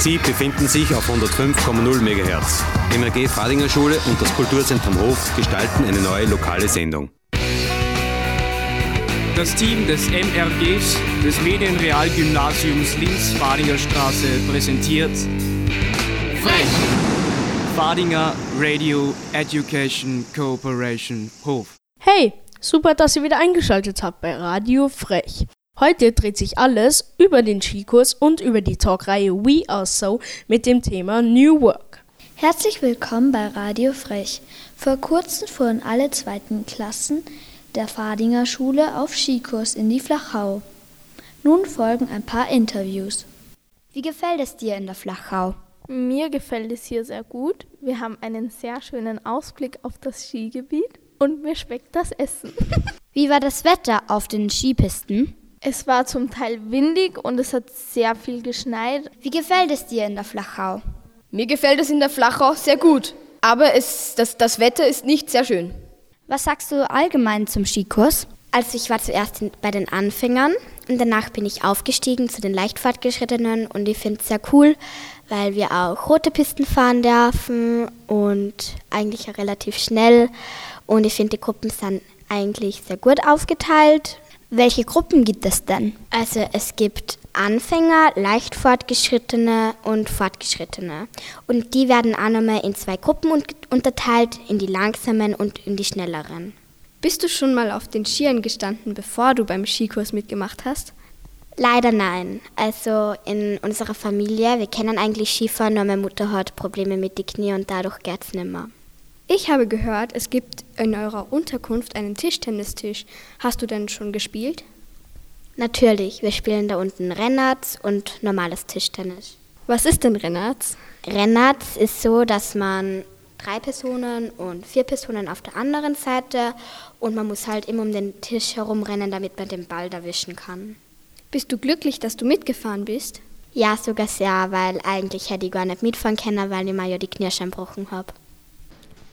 Sie befinden sich auf 105,0 MHz. MRG Fadinger Schule und das Kulturzentrum Hof gestalten eine neue lokale Sendung. Das Team des MRGs des Medienrealgymnasiums Linz-Fadinger Straße präsentiert Frech! Fadinger Radio Education Cooperation Hof. Hey, super, dass ihr wieder eingeschaltet habt bei Radio Frech. Heute dreht sich alles über den Skikurs und über die Talkreihe We Are So mit dem Thema New Work. Herzlich willkommen bei Radio Frech. Vor kurzem fuhren alle zweiten Klassen der Fadinger Schule auf Skikurs in die Flachau. Nun folgen ein paar Interviews. Wie gefällt es dir in der Flachau? Mir gefällt es hier sehr gut. Wir haben einen sehr schönen Ausblick auf das Skigebiet und mir schmeckt das Essen. Wie war das Wetter auf den Skipisten? Es war zum Teil windig und es hat sehr viel geschneit. Wie gefällt es dir in der Flachau? Mir gefällt es in der Flachau sehr gut, aber es, das, das Wetter ist nicht sehr schön. Was sagst du allgemein zum Skikurs? Also ich war zuerst bei den Anfängern und danach bin ich aufgestiegen zu den Leichtfahrtgeschrittenen und ich finde es sehr cool, weil wir auch rote Pisten fahren dürfen und eigentlich auch relativ schnell und ich finde die Gruppen sind eigentlich sehr gut aufgeteilt welche Gruppen gibt es denn? Also es gibt Anfänger, leicht fortgeschrittene und fortgeschrittene. Und die werden auch nochmal in zwei Gruppen unterteilt, in die langsamen und in die schnelleren. Bist du schon mal auf den Skiern gestanden, bevor du beim Skikurs mitgemacht hast? Leider nein. Also in unserer Familie, wir kennen eigentlich Skifahren, nur meine Mutter hat Probleme mit den Knie und dadurch geht es nicht mehr. Ich habe gehört, es gibt in eurer Unterkunft einen Tischtennistisch. Hast du denn schon gespielt? Natürlich, wir spielen da unten Rennarts und normales Tischtennis. Was ist denn Rennarts? Rennarts ist so, dass man drei Personen und vier Personen auf der anderen Seite und man muss halt immer um den Tisch herumrennen, damit man den Ball erwischen kann. Bist du glücklich, dass du mitgefahren bist? Ja, sogar sehr, weil eigentlich hätte ich gar nicht mitfahren können, weil ich mir ja die Knie schon gebrochen habe.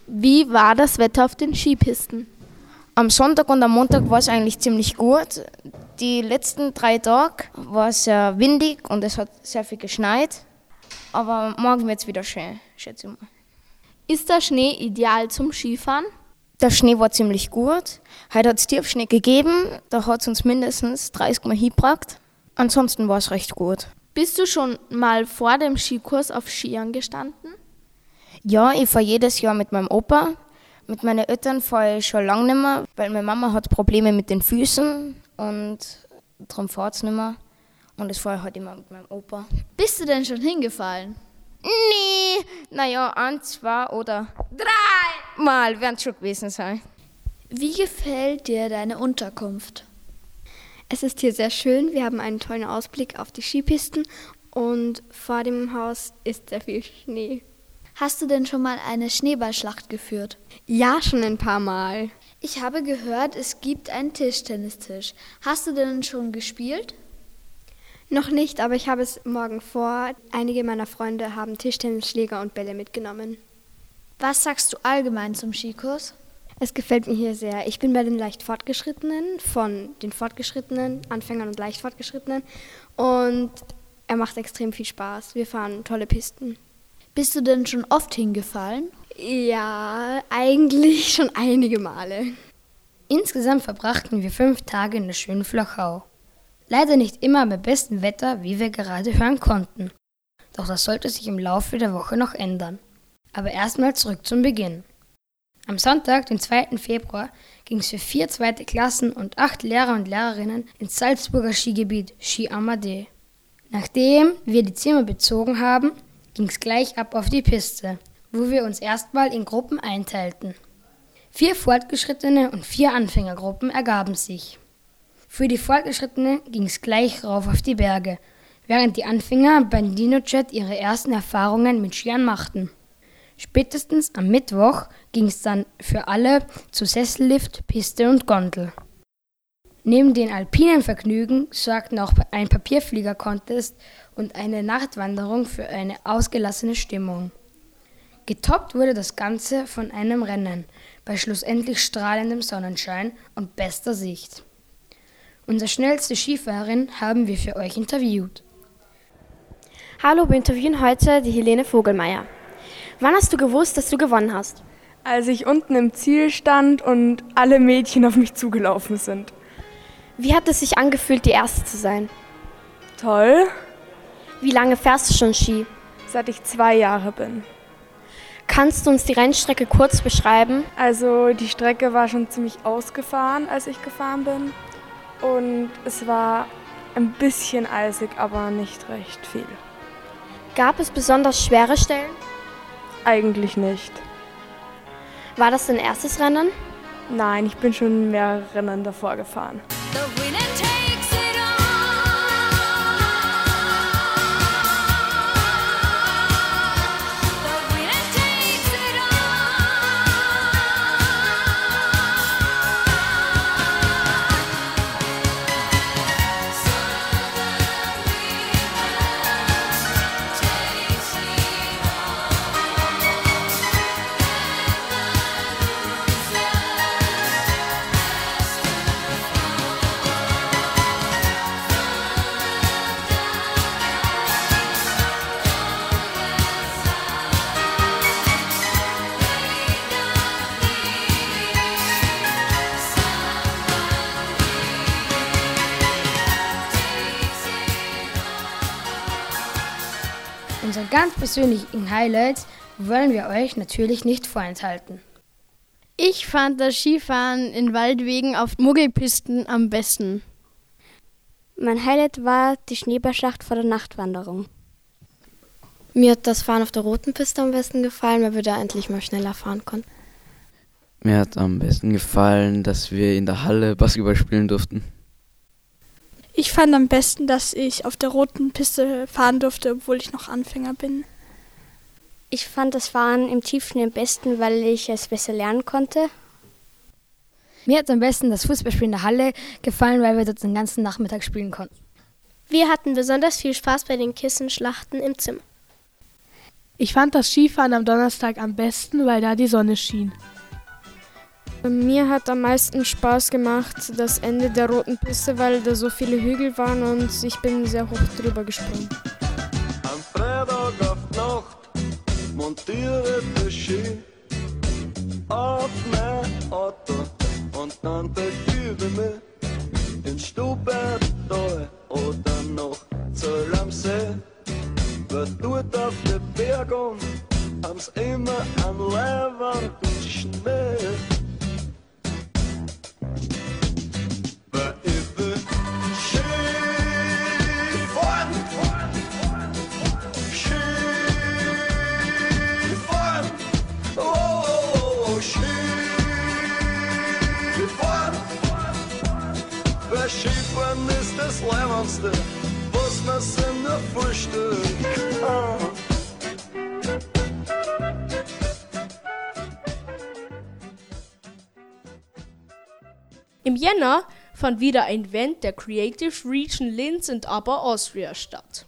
Wie war das Wetter auf den Skipisten? Am Sonntag und am Montag war es eigentlich ziemlich gut. Die letzten drei Tage war es sehr windig und es hat sehr viel geschneit. Aber morgen wird es wieder schön, schätze ich mal. Ist der Schnee ideal zum Skifahren? Der Schnee war ziemlich gut. Heute hat es Tiefschnee gegeben, da hat es uns mindestens 30 Mal hingebracht. Ansonsten war es recht gut. Bist du schon mal vor dem Skikurs auf Skiern gestanden? Ja, ich fahre jedes Jahr mit meinem Opa. Mit meinen Eltern fahre ich schon lange nicht mehr, weil meine Mama hat Probleme mit den Füßen und darum fahrt es nicht mehr. Und das fahre ich halt immer mit meinem Opa. Bist du denn schon hingefallen? Nee, naja, ein, zwei oder drei Mal werden es schon gewesen sein. Wie gefällt dir deine Unterkunft? Es ist hier sehr schön. Wir haben einen tollen Ausblick auf die Skipisten und vor dem Haus ist sehr viel Schnee. Hast du denn schon mal eine Schneeballschlacht geführt? Ja, schon ein paar Mal. Ich habe gehört, es gibt einen Tischtennistisch. Hast du denn schon gespielt? Noch nicht, aber ich habe es morgen vor. Einige meiner Freunde haben Tischtennisschläger und Bälle mitgenommen. Was sagst du allgemein zum Skikurs? Es gefällt mir hier sehr. Ich bin bei den leicht Fortgeschrittenen, von den Fortgeschrittenen, Anfängern und leicht Fortgeschrittenen. Und er macht extrem viel Spaß. Wir fahren tolle Pisten. Bist du denn schon oft hingefallen? Ja, eigentlich schon einige Male. Insgesamt verbrachten wir fünf Tage in der schönen Flachau. Leider nicht immer bei bestem Wetter, wie wir gerade hören konnten. Doch das sollte sich im Laufe der Woche noch ändern. Aber erstmal zurück zum Beginn. Am Sonntag, den 2. Februar, ging es für vier zweite Klassen und acht Lehrer und Lehrerinnen ins Salzburger Skigebiet Ski Amadee. Nachdem wir die Zimmer bezogen haben, ging es gleich ab auf die Piste, wo wir uns erstmal in Gruppen einteilten. Vier fortgeschrittene und vier Anfängergruppen ergaben sich. Für die Fortgeschrittene ging es gleich rauf auf die Berge, während die Anfänger beim DinoJet ihre ersten Erfahrungen mit Skiern machten. Spätestens am Mittwoch ging es dann für alle zu Sessellift, Piste und Gondel. Neben den alpinen Vergnügen sorgten auch ein Papierflieger-Contest und eine Nachtwanderung für eine ausgelassene Stimmung. Getoppt wurde das Ganze von einem Rennen bei schlussendlich strahlendem Sonnenschein und bester Sicht. Unsere schnellste Skifahrerin haben wir für euch interviewt. Hallo, wir interviewen heute die Helene Vogelmeier. Wann hast du gewusst, dass du gewonnen hast? Als ich unten im Ziel stand und alle Mädchen auf mich zugelaufen sind. Wie hat es sich angefühlt, die Erste zu sein? Toll. Wie lange fährst du schon Ski? Seit ich zwei Jahre bin. Kannst du uns die Rennstrecke kurz beschreiben? Also die Strecke war schon ziemlich ausgefahren, als ich gefahren bin. Und es war ein bisschen eisig, aber nicht recht viel. Gab es besonders schwere Stellen? Eigentlich nicht. War das dein erstes Rennen? Nein, ich bin schon mehrere Rennen davor gefahren. Unsere persönlichen Highlights wollen wir euch natürlich nicht vorenthalten. Ich fand das Skifahren in Waldwegen auf Muggelpisten am besten. Mein Highlight war die Schneeballschlacht vor der Nachtwanderung. Mir hat das Fahren auf der roten Piste am besten gefallen, weil wir da endlich mal schneller fahren konnten. Mir hat am besten gefallen, dass wir in der Halle Basketball spielen durften. Ich fand am besten, dass ich auf der roten Piste fahren durfte, obwohl ich noch Anfänger bin. Ich fand das Fahren im Tiefschnee am besten, weil ich es besser lernen konnte. Mir hat am besten das Fußballspiel in der Halle gefallen, weil wir dort den ganzen Nachmittag spielen konnten. Wir hatten besonders viel Spaß bei den Kissenschlachten im Zimmer. Ich fand das Skifahren am Donnerstag am besten, weil da die Sonne schien. Mir hat am meisten Spaß gemacht das Ende der roten Piste, weil da so viele Hügel waren und ich bin sehr hoch drüber gesprungen. Der Ski auf mein Auto und dann begebe mich ins Stubbertal oder noch Zoll am See. Wer dort auf der Bergung haben's immer an leibenden Schnee. Das Leibendste, was man nur vorstellen kann. Im Jänner fand wieder ein Event der Creative Region Linz und Upper Austria statt.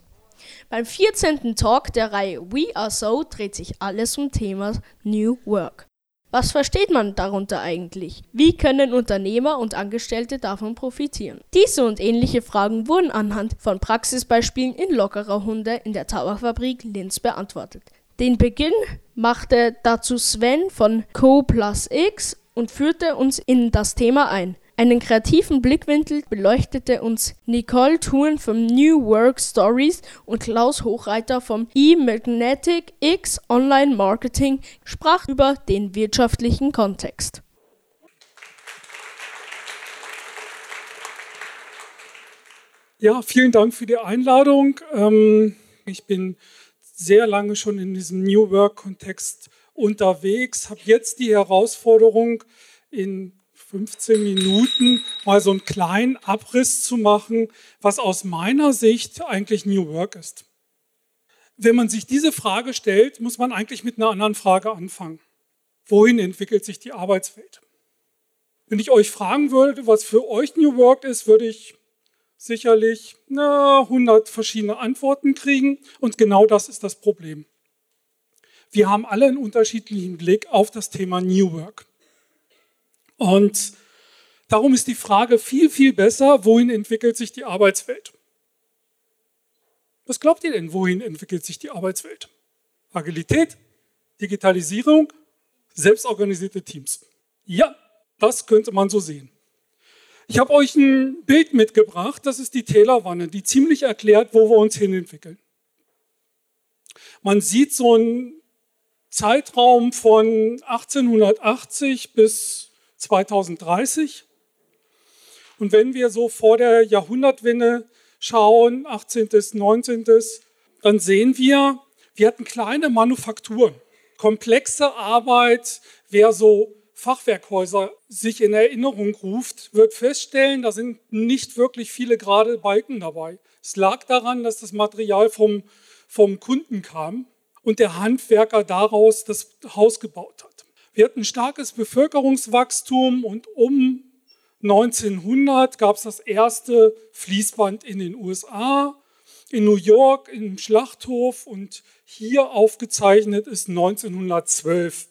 Beim 14. Talk der Reihe We Are So dreht sich alles um Thema New Work. Was versteht man darunter eigentlich? Wie können Unternehmer und Angestellte davon profitieren? Diese und ähnliche Fragen wurden anhand von Praxisbeispielen in lockerer Hunde in der Tabakfabrik Linz beantwortet. Den Beginn machte dazu Sven von Co Plus X und führte uns in das Thema ein. Einen kreativen Blickwinkel beleuchtete uns Nicole Thun vom New Work Stories und Klaus Hochreiter vom E-Magnetic X Online Marketing sprach über den wirtschaftlichen Kontext. Ja, vielen Dank für die Einladung. Ähm, ich bin sehr lange schon in diesem New Work-Kontext unterwegs, habe jetzt die Herausforderung, in 15 Minuten mal so einen kleinen Abriss zu machen, was aus meiner Sicht eigentlich New Work ist. Wenn man sich diese Frage stellt, muss man eigentlich mit einer anderen Frage anfangen. Wohin entwickelt sich die Arbeitswelt? Wenn ich euch fragen würde, was für euch New Work ist, würde ich sicherlich na, 100 verschiedene Antworten kriegen. Und genau das ist das Problem. Wir haben alle einen unterschiedlichen Blick auf das Thema New Work. Und darum ist die Frage viel, viel besser, wohin entwickelt sich die Arbeitswelt? Was glaubt ihr denn, wohin entwickelt sich die Arbeitswelt? Agilität, Digitalisierung, selbstorganisierte Teams. Ja, das könnte man so sehen. Ich habe euch ein Bild mitgebracht, das ist die Tälerwanne, die ziemlich erklärt, wo wir uns hin entwickeln. Man sieht so einen Zeitraum von 1880 bis 2030. Und wenn wir so vor der Jahrhundertwende schauen, 18., 19., dann sehen wir, wir hatten kleine Manufakturen, komplexe Arbeit. Wer so Fachwerkhäuser sich in Erinnerung ruft, wird feststellen, da sind nicht wirklich viele gerade Balken dabei. Es lag daran, dass das Material vom, vom Kunden kam und der Handwerker daraus das Haus gebaut hat. Wir hatten starkes Bevölkerungswachstum und um 1900 gab es das erste Fließband in den USA, in New York im Schlachthof und hier aufgezeichnet ist 1912.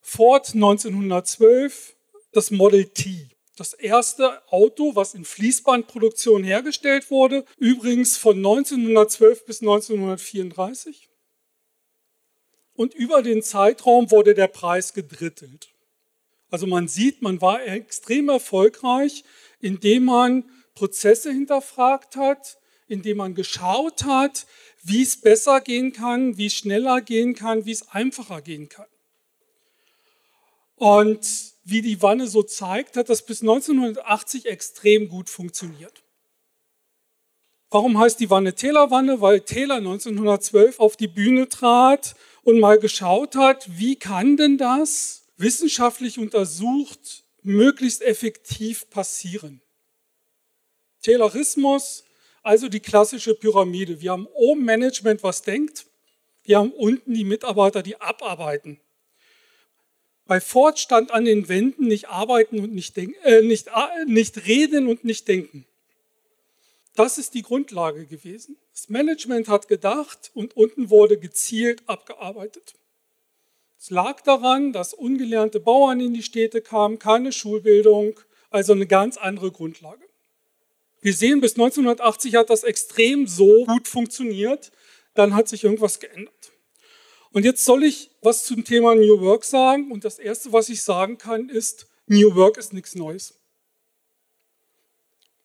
Ford 1912 das Model T. Das erste Auto, was in Fließbandproduktion hergestellt wurde, übrigens von 1912 bis 1934. Und über den Zeitraum wurde der Preis gedrittelt. Also man sieht, man war extrem erfolgreich, indem man Prozesse hinterfragt hat, indem man geschaut hat, wie es besser gehen kann, wie es schneller gehen kann, wie es einfacher gehen kann. Und wie die Wanne so zeigt, hat das bis 1980 extrem gut funktioniert. Warum heißt die Wanne Taylor-Wanne? Weil Taylor 1912 auf die Bühne trat und mal geschaut hat, wie kann denn das wissenschaftlich untersucht möglichst effektiv passieren. Taylorismus, also die klassische Pyramide. Wir haben oben Management, was denkt. Wir haben unten die Mitarbeiter, die abarbeiten. Bei Ford stand an den Wänden nicht arbeiten und nicht, denken, äh, nicht, äh, nicht reden und nicht denken. Das ist die Grundlage gewesen. Das Management hat gedacht und unten wurde gezielt abgearbeitet. Es lag daran, dass ungelernte Bauern in die Städte kamen, keine Schulbildung, also eine ganz andere Grundlage. Wir sehen, bis 1980 hat das extrem so gut funktioniert, dann hat sich irgendwas geändert. Und jetzt soll ich was zum Thema New Work sagen. Und das Erste, was ich sagen kann, ist, New Work ist nichts Neues.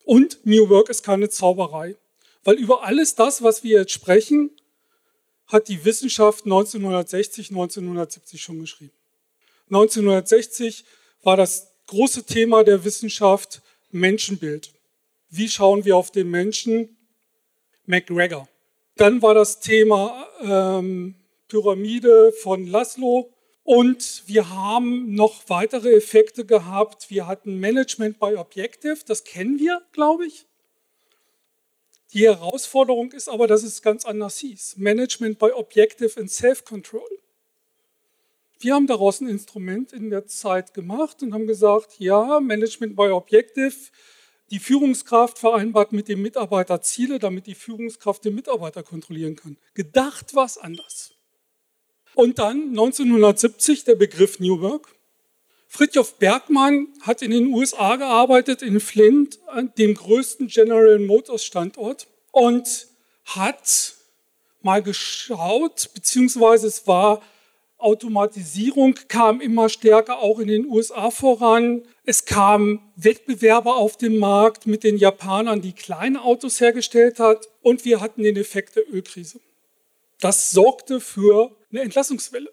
Und New Work ist keine Zauberei. Weil über alles das, was wir jetzt sprechen, hat die Wissenschaft 1960, 1970 schon geschrieben. 1960 war das große Thema der Wissenschaft Menschenbild. Wie schauen wir auf den Menschen? McGregor. Dann war das Thema ähm, Pyramide von Laszlo. Und wir haben noch weitere Effekte gehabt. Wir hatten Management by Objective, das kennen wir, glaube ich. Die Herausforderung ist aber, dass es ganz anders hieß. Management by Objective and Self-Control. Wir haben daraus ein Instrument in der Zeit gemacht und haben gesagt, ja, Management by Objective, die Führungskraft vereinbart mit dem Mitarbeiter Ziele, damit die Führungskraft den Mitarbeiter kontrollieren kann. Gedacht was anders. Und dann 1970 der Begriff New Work. Fritjof Bergmann hat in den USA gearbeitet, in Flint, dem größten General Motors Standort, und hat mal geschaut, beziehungsweise es war Automatisierung kam immer stärker auch in den USA voran. Es kamen Wettbewerber auf den Markt mit den Japanern, die kleine Autos hergestellt hat. Und wir hatten den Effekt der Ölkrise. Das sorgte für eine Entlassungswelle.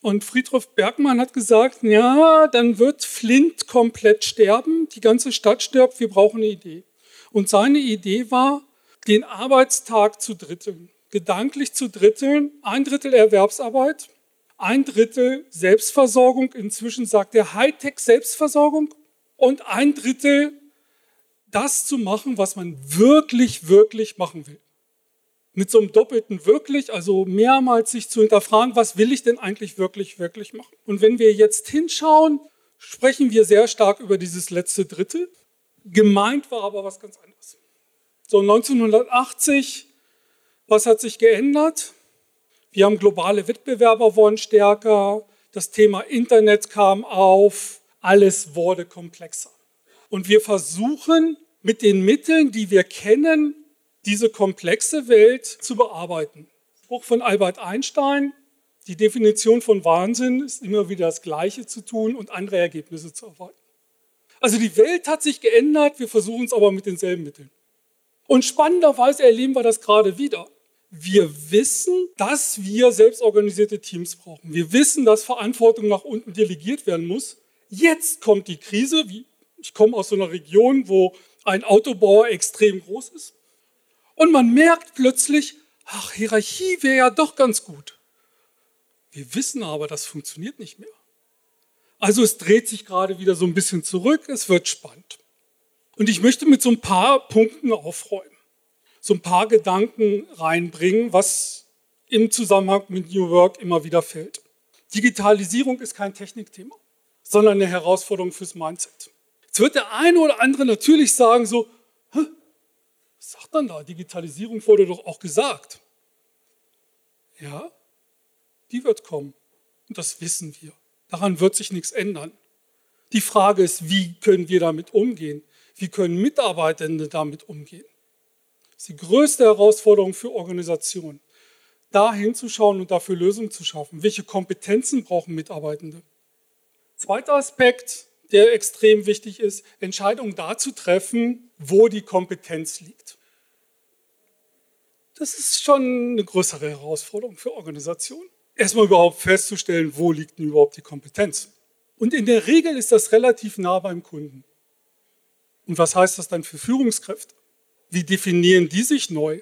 Und Friedrich Bergmann hat gesagt, ja, dann wird Flint komplett sterben, die ganze Stadt stirbt, wir brauchen eine Idee. Und seine Idee war, den Arbeitstag zu dritteln, gedanklich zu dritteln, ein Drittel Erwerbsarbeit, ein Drittel Selbstversorgung, inzwischen sagt er Hightech Selbstversorgung und ein Drittel das zu machen, was man wirklich, wirklich machen will mit so einem doppelten wirklich, also mehrmals sich zu hinterfragen, was will ich denn eigentlich wirklich, wirklich machen. Und wenn wir jetzt hinschauen, sprechen wir sehr stark über dieses letzte Drittel. Gemeint war aber was ganz anderes. So 1980, was hat sich geändert? Wir haben globale Wettbewerber wurden stärker, das Thema Internet kam auf, alles wurde komplexer. Und wir versuchen mit den Mitteln, die wir kennen, diese komplexe Welt zu bearbeiten. Spruch von Albert Einstein, die Definition von Wahnsinn ist immer wieder das Gleiche zu tun und andere Ergebnisse zu erwarten. Also die Welt hat sich geändert, wir versuchen es aber mit denselben Mitteln. Und spannenderweise erleben wir das gerade wieder. Wir wissen, dass wir selbstorganisierte Teams brauchen. Wir wissen, dass Verantwortung nach unten delegiert werden muss. Jetzt kommt die Krise. Ich komme aus so einer Region, wo ein Autobauer extrem groß ist. Und man merkt plötzlich, ach, Hierarchie wäre ja doch ganz gut. Wir wissen aber, das funktioniert nicht mehr. Also es dreht sich gerade wieder so ein bisschen zurück, es wird spannend. Und ich möchte mit so ein paar Punkten aufräumen, so ein paar Gedanken reinbringen, was im Zusammenhang mit New Work immer wieder fällt. Digitalisierung ist kein Technikthema, sondern eine Herausforderung fürs Mindset. Jetzt wird der eine oder andere natürlich sagen so, was sagt dann da? Digitalisierung wurde doch auch gesagt. Ja, die wird kommen. Und das wissen wir. Daran wird sich nichts ändern. Die Frage ist, wie können wir damit umgehen? Wie können Mitarbeitende damit umgehen? Das ist die größte Herausforderung für Organisationen, da hinzuschauen und dafür Lösungen zu schaffen. Welche Kompetenzen brauchen Mitarbeitende? Zweiter Aspekt, der extrem wichtig ist, Entscheidungen da zu treffen, wo die Kompetenz liegt. Das ist schon eine größere Herausforderung für Organisationen erstmal überhaupt festzustellen, wo liegt denn überhaupt die Kompetenz. Und in der Regel ist das relativ nah beim Kunden. Und was heißt das dann für Führungskräfte? Wie definieren die sich neu?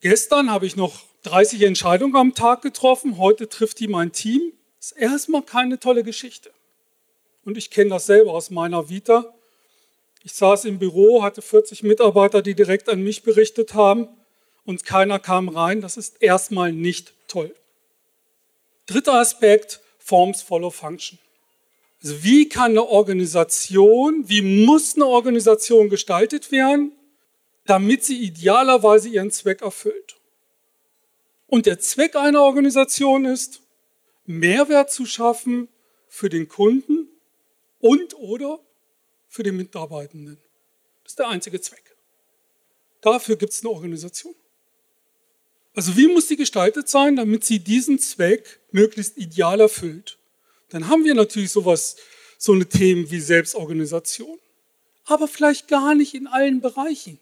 Gestern habe ich noch 30 Entscheidungen am Tag getroffen, heute trifft die mein Team. Ist erstmal keine tolle Geschichte. Und ich kenne das selber aus meiner Vita. Ich saß im Büro, hatte 40 Mitarbeiter, die direkt an mich berichtet haben und keiner kam rein. Das ist erstmal nicht toll. Dritter Aspekt, Forms follow Function. Also wie kann eine Organisation, wie muss eine Organisation gestaltet werden, damit sie idealerweise ihren Zweck erfüllt? Und der Zweck einer Organisation ist, Mehrwert zu schaffen für den Kunden und oder für den Mitarbeitenden. Das ist der einzige Zweck. Dafür gibt es eine Organisation. Also wie muss sie gestaltet sein, damit sie diesen Zweck möglichst ideal erfüllt? Dann haben wir natürlich sowas, so eine Themen wie Selbstorganisation. Aber vielleicht gar nicht in allen Bereichen.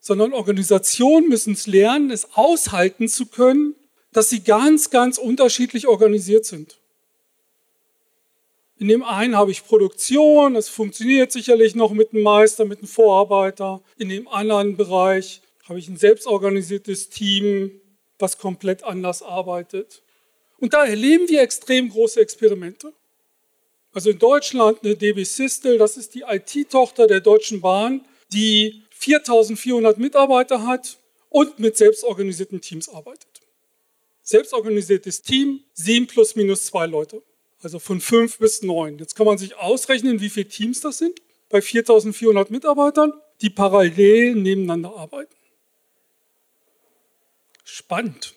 Sondern Organisationen müssen es lernen, es aushalten zu können, dass sie ganz, ganz unterschiedlich organisiert sind. In dem einen habe ich Produktion, es funktioniert sicherlich noch mit einem Meister, mit einem Vorarbeiter. In dem anderen Bereich habe ich ein selbstorganisiertes Team, was komplett anders arbeitet. Und da erleben wir extrem große Experimente. Also in Deutschland eine DB Sistel, das ist die IT-Tochter der Deutschen Bahn, die 4400 Mitarbeiter hat und mit selbstorganisierten Teams arbeitet. Selbstorganisiertes Team, sieben plus minus zwei Leute. Also von fünf bis neun. Jetzt kann man sich ausrechnen, wie viele Teams das sind bei 4400 Mitarbeitern, die parallel nebeneinander arbeiten spannend.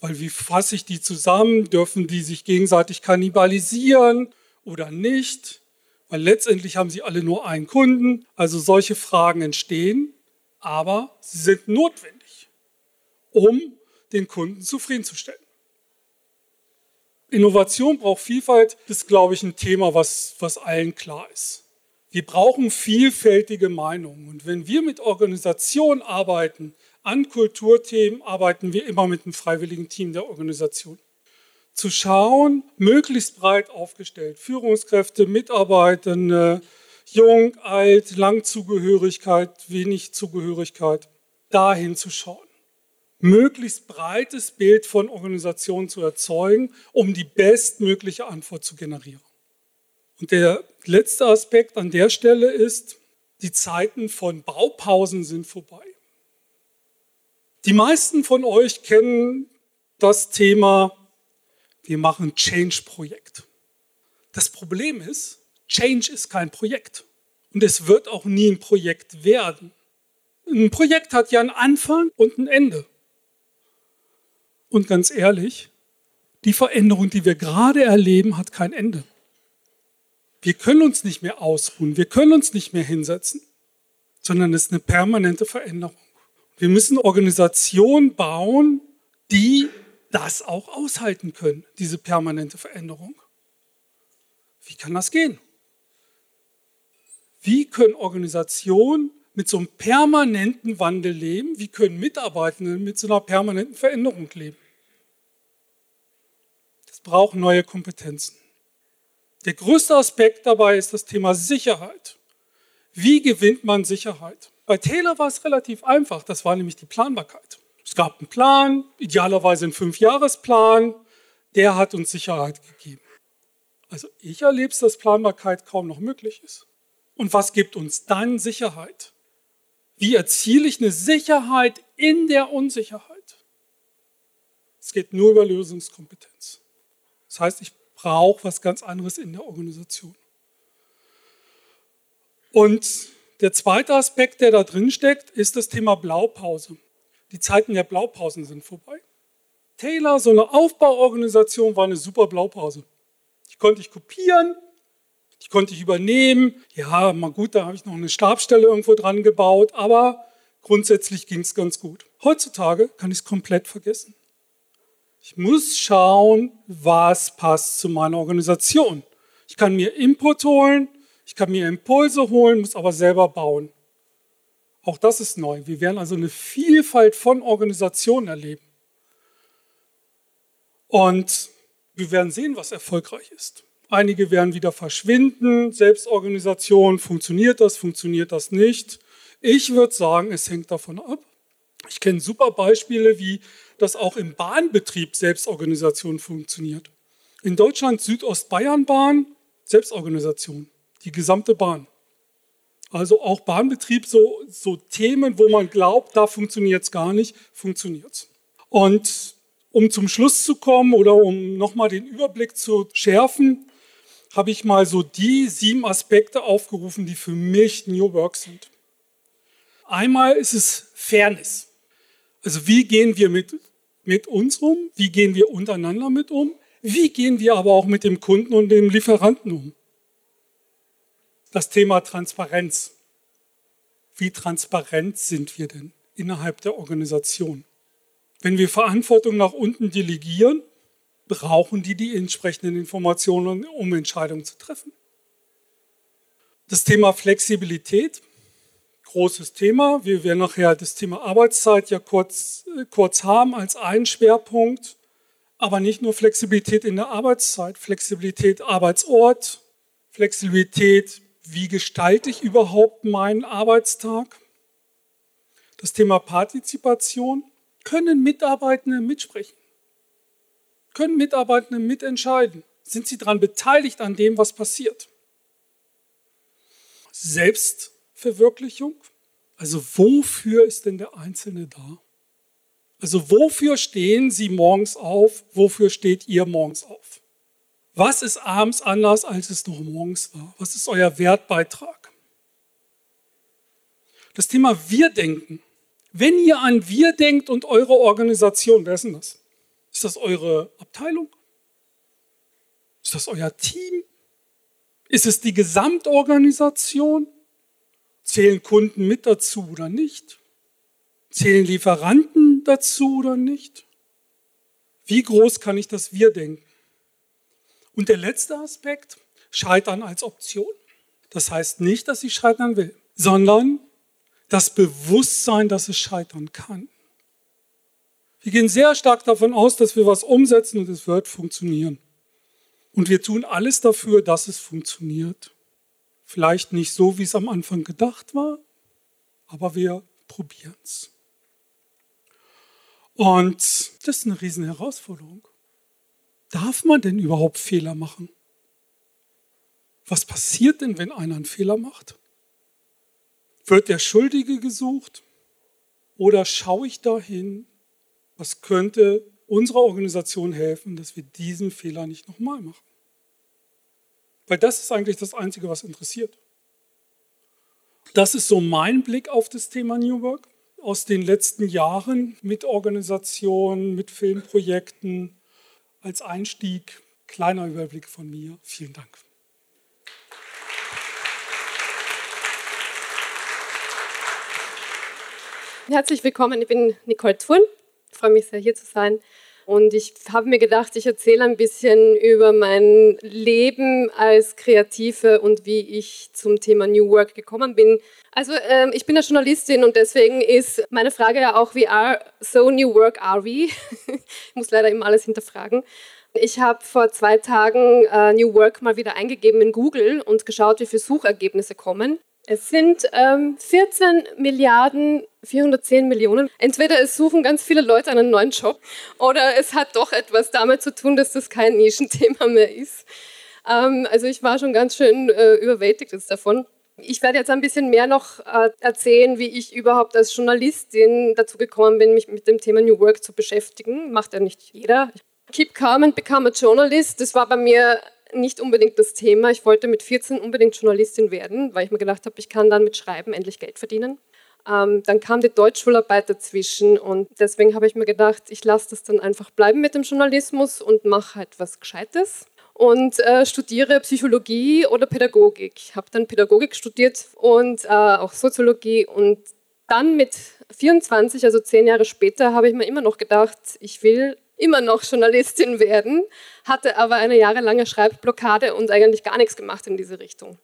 Weil wie fasse ich die zusammen? Dürfen die sich gegenseitig kannibalisieren oder nicht? Weil letztendlich haben sie alle nur einen Kunden. Also solche Fragen entstehen, aber sie sind notwendig, um den Kunden zufriedenzustellen. Innovation braucht Vielfalt, das ist, glaube ich, ein Thema, was, was allen klar ist. Wir brauchen vielfältige Meinungen. Und wenn wir mit Organisationen arbeiten, an Kulturthemen arbeiten wir immer mit einem freiwilligen Team der Organisation. Zu schauen, möglichst breit aufgestellt, Führungskräfte, Mitarbeitende, jung, alt, Langzugehörigkeit, wenig Zugehörigkeit, dahin zu schauen. Möglichst breites Bild von Organisationen zu erzeugen, um die bestmögliche Antwort zu generieren. Und der letzte Aspekt an der Stelle ist, die Zeiten von Baupausen sind vorbei. Die meisten von euch kennen das Thema, wir machen Change-Projekt. Das Problem ist, Change ist kein Projekt. Und es wird auch nie ein Projekt werden. Ein Projekt hat ja einen Anfang und ein Ende. Und ganz ehrlich, die Veränderung, die wir gerade erleben, hat kein Ende. Wir können uns nicht mehr ausruhen, wir können uns nicht mehr hinsetzen. sondern es ist eine permanente Veränderung. Wir müssen Organisationen bauen, die das auch aushalten können, diese permanente Veränderung. Wie kann das gehen? Wie können Organisationen mit so einem permanenten Wandel leben? Wie können Mitarbeitende mit so einer permanenten Veränderung leben? Das braucht neue Kompetenzen. Der größte Aspekt dabei ist das Thema Sicherheit. Wie gewinnt man Sicherheit? Bei Taylor war es relativ einfach, das war nämlich die Planbarkeit. Es gab einen Plan, idealerweise einen Fünfjahresplan, der hat uns Sicherheit gegeben. Also ich erlebe es, dass Planbarkeit kaum noch möglich ist. Und was gibt uns dann Sicherheit? Wie erziele ich eine Sicherheit in der Unsicherheit? Es geht nur über Lösungskompetenz. Das heißt, ich brauche was ganz anderes in der Organisation. Und der zweite Aspekt, der da drin steckt, ist das Thema Blaupause. Die Zeiten der Blaupausen sind vorbei. Taylor, so eine Aufbauorganisation, war eine super Blaupause. Die konnte ich kopieren, die konnte ich übernehmen. Ja, mal gut, da habe ich noch eine Stabstelle irgendwo dran gebaut, aber grundsätzlich ging es ganz gut. Heutzutage kann ich es komplett vergessen. Ich muss schauen, was passt zu meiner Organisation. Ich kann mir Input holen, ich kann mir Impulse holen, muss aber selber bauen. Auch das ist neu. Wir werden also eine Vielfalt von Organisationen erleben. Und wir werden sehen, was erfolgreich ist. Einige werden wieder verschwinden. Selbstorganisation, funktioniert das, funktioniert das nicht? Ich würde sagen, es hängt davon ab. Ich kenne super Beispiele, wie das auch im Bahnbetrieb Selbstorganisation funktioniert. In Deutschland Südostbayernbahn Selbstorganisation die gesamte Bahn. Also auch Bahnbetrieb, so, so Themen, wo man glaubt, da funktioniert es gar nicht, funktioniert es. Und um zum Schluss zu kommen oder um nochmal den Überblick zu schärfen, habe ich mal so die sieben Aspekte aufgerufen, die für mich New Work sind. Einmal ist es Fairness. Also wie gehen wir mit, mit uns um? Wie gehen wir untereinander mit um? Wie gehen wir aber auch mit dem Kunden und dem Lieferanten um? das Thema Transparenz. Wie transparent sind wir denn innerhalb der Organisation? Wenn wir Verantwortung nach unten delegieren, brauchen die die entsprechenden Informationen, um Entscheidungen zu treffen. Das Thema Flexibilität, großes Thema. Wir werden nachher das Thema Arbeitszeit ja kurz, kurz haben als einen Schwerpunkt. Aber nicht nur Flexibilität in der Arbeitszeit, Flexibilität Arbeitsort, Flexibilität wie gestalte ich überhaupt meinen Arbeitstag? Das Thema Partizipation. Können Mitarbeitende mitsprechen? Können Mitarbeitende mitentscheiden? Sind sie daran beteiligt an dem, was passiert? Selbstverwirklichung. Also wofür ist denn der Einzelne da? Also wofür stehen Sie morgens auf? Wofür steht ihr morgens auf? Was ist abends anders, als es noch morgens war? Was ist euer Wertbeitrag? Das Thema Wir-Denken. Wenn ihr an Wir denkt und eure Organisation, wer ist denn das? Ist das eure Abteilung? Ist das euer Team? Ist es die Gesamtorganisation? Zählen Kunden mit dazu oder nicht? Zählen Lieferanten dazu oder nicht? Wie groß kann ich das Wir denken? Und der letzte Aspekt, Scheitern als Option. Das heißt nicht, dass ich scheitern will, sondern das Bewusstsein, dass es scheitern kann. Wir gehen sehr stark davon aus, dass wir was umsetzen und es wird funktionieren. Und wir tun alles dafür, dass es funktioniert. Vielleicht nicht so, wie es am Anfang gedacht war, aber wir probieren es. Und das ist eine riesen Herausforderung. Darf man denn überhaupt Fehler machen? Was passiert denn, wenn einer einen Fehler macht? Wird der Schuldige gesucht? Oder schaue ich dahin, was könnte unserer Organisation helfen, dass wir diesen Fehler nicht nochmal machen? Weil das ist eigentlich das Einzige, was interessiert. Das ist so mein Blick auf das Thema New Work aus den letzten Jahren mit Organisationen, mit Filmprojekten, als Einstieg kleiner Überblick von mir. Vielen Dank. Herzlich willkommen, ich bin Nicole Thurn. Freue mich sehr, hier zu sein. Und ich habe mir gedacht, ich erzähle ein bisschen über mein Leben als Kreative und wie ich zum Thema New Work gekommen bin. Also ähm, ich bin eine Journalistin und deswegen ist meine Frage ja auch, wie are so New Work are we? ich muss leider immer alles hinterfragen. Ich habe vor zwei Tagen äh, New Work mal wieder eingegeben in Google und geschaut, wie viele Suchergebnisse kommen. Es sind ähm, 14 Milliarden 410 Millionen. Entweder es suchen ganz viele Leute einen neuen Job oder es hat doch etwas damit zu tun, dass das kein Nischenthema mehr ist. Ähm, also ich war schon ganz schön äh, überwältigt davon. Ich werde jetzt ein bisschen mehr noch äh, erzählen, wie ich überhaupt als Journalistin dazu gekommen bin, mich mit dem Thema New Work zu beschäftigen. Macht ja nicht jeder. Keep calm and become a journalist. Das war bei mir nicht unbedingt das Thema. Ich wollte mit 14 unbedingt Journalistin werden, weil ich mir gedacht habe, ich kann dann mit Schreiben endlich Geld verdienen. Ähm, dann kam die Deutschschularbeit dazwischen und deswegen habe ich mir gedacht, ich lasse das dann einfach bleiben mit dem Journalismus und mache halt was Gescheites und äh, studiere Psychologie oder Pädagogik. Ich habe dann Pädagogik studiert und äh, auch Soziologie und dann mit 24, also zehn Jahre später, habe ich mir immer noch gedacht, ich will immer noch Journalistin werden, hatte aber eine jahrelange Schreibblockade und eigentlich gar nichts gemacht in diese Richtung.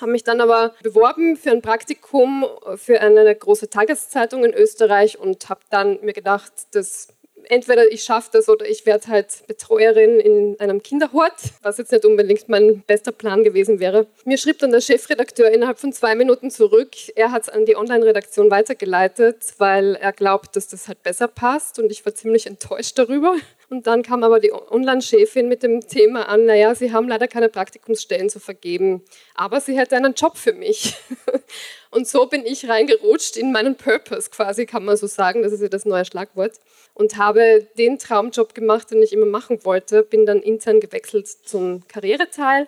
Habe mich dann aber beworben für ein Praktikum für eine große Tageszeitung in Österreich und habe dann mir gedacht, das entweder ich schaffe das oder ich werde halt Betreuerin in einem Kinderhort, was jetzt nicht unbedingt mein bester Plan gewesen wäre. Mir schrieb dann der Chefredakteur innerhalb von zwei Minuten zurück. Er hat es an die Online-Redaktion weitergeleitet, weil er glaubt, dass das halt besser passt und ich war ziemlich enttäuscht darüber. Und dann kam aber die Online-Chefin mit dem Thema an, naja, Sie haben leider keine Praktikumsstellen zu vergeben, aber sie hätte einen Job für mich. Und so bin ich reingerutscht in meinen Purpose quasi, kann man so sagen, das ist ja das neue Schlagwort. Und habe den Traumjob gemacht, den ich immer machen wollte, bin dann intern gewechselt zum Karriereteil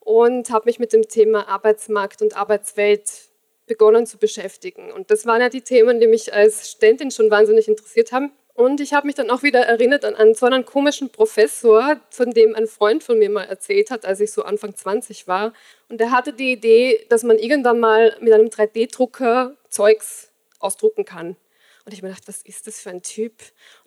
und habe mich mit dem Thema Arbeitsmarkt und Arbeitswelt begonnen zu beschäftigen. Und das waren ja die Themen, die mich als Studentin schon wahnsinnig interessiert haben. Und ich habe mich dann auch wieder erinnert an einen so einen komischen Professor, von dem ein Freund von mir mal erzählt hat, als ich so Anfang 20 war. Und der hatte die Idee, dass man irgendwann mal mit einem 3D-Drucker Zeugs ausdrucken kann. Und ich mir gedacht, was ist das für ein Typ?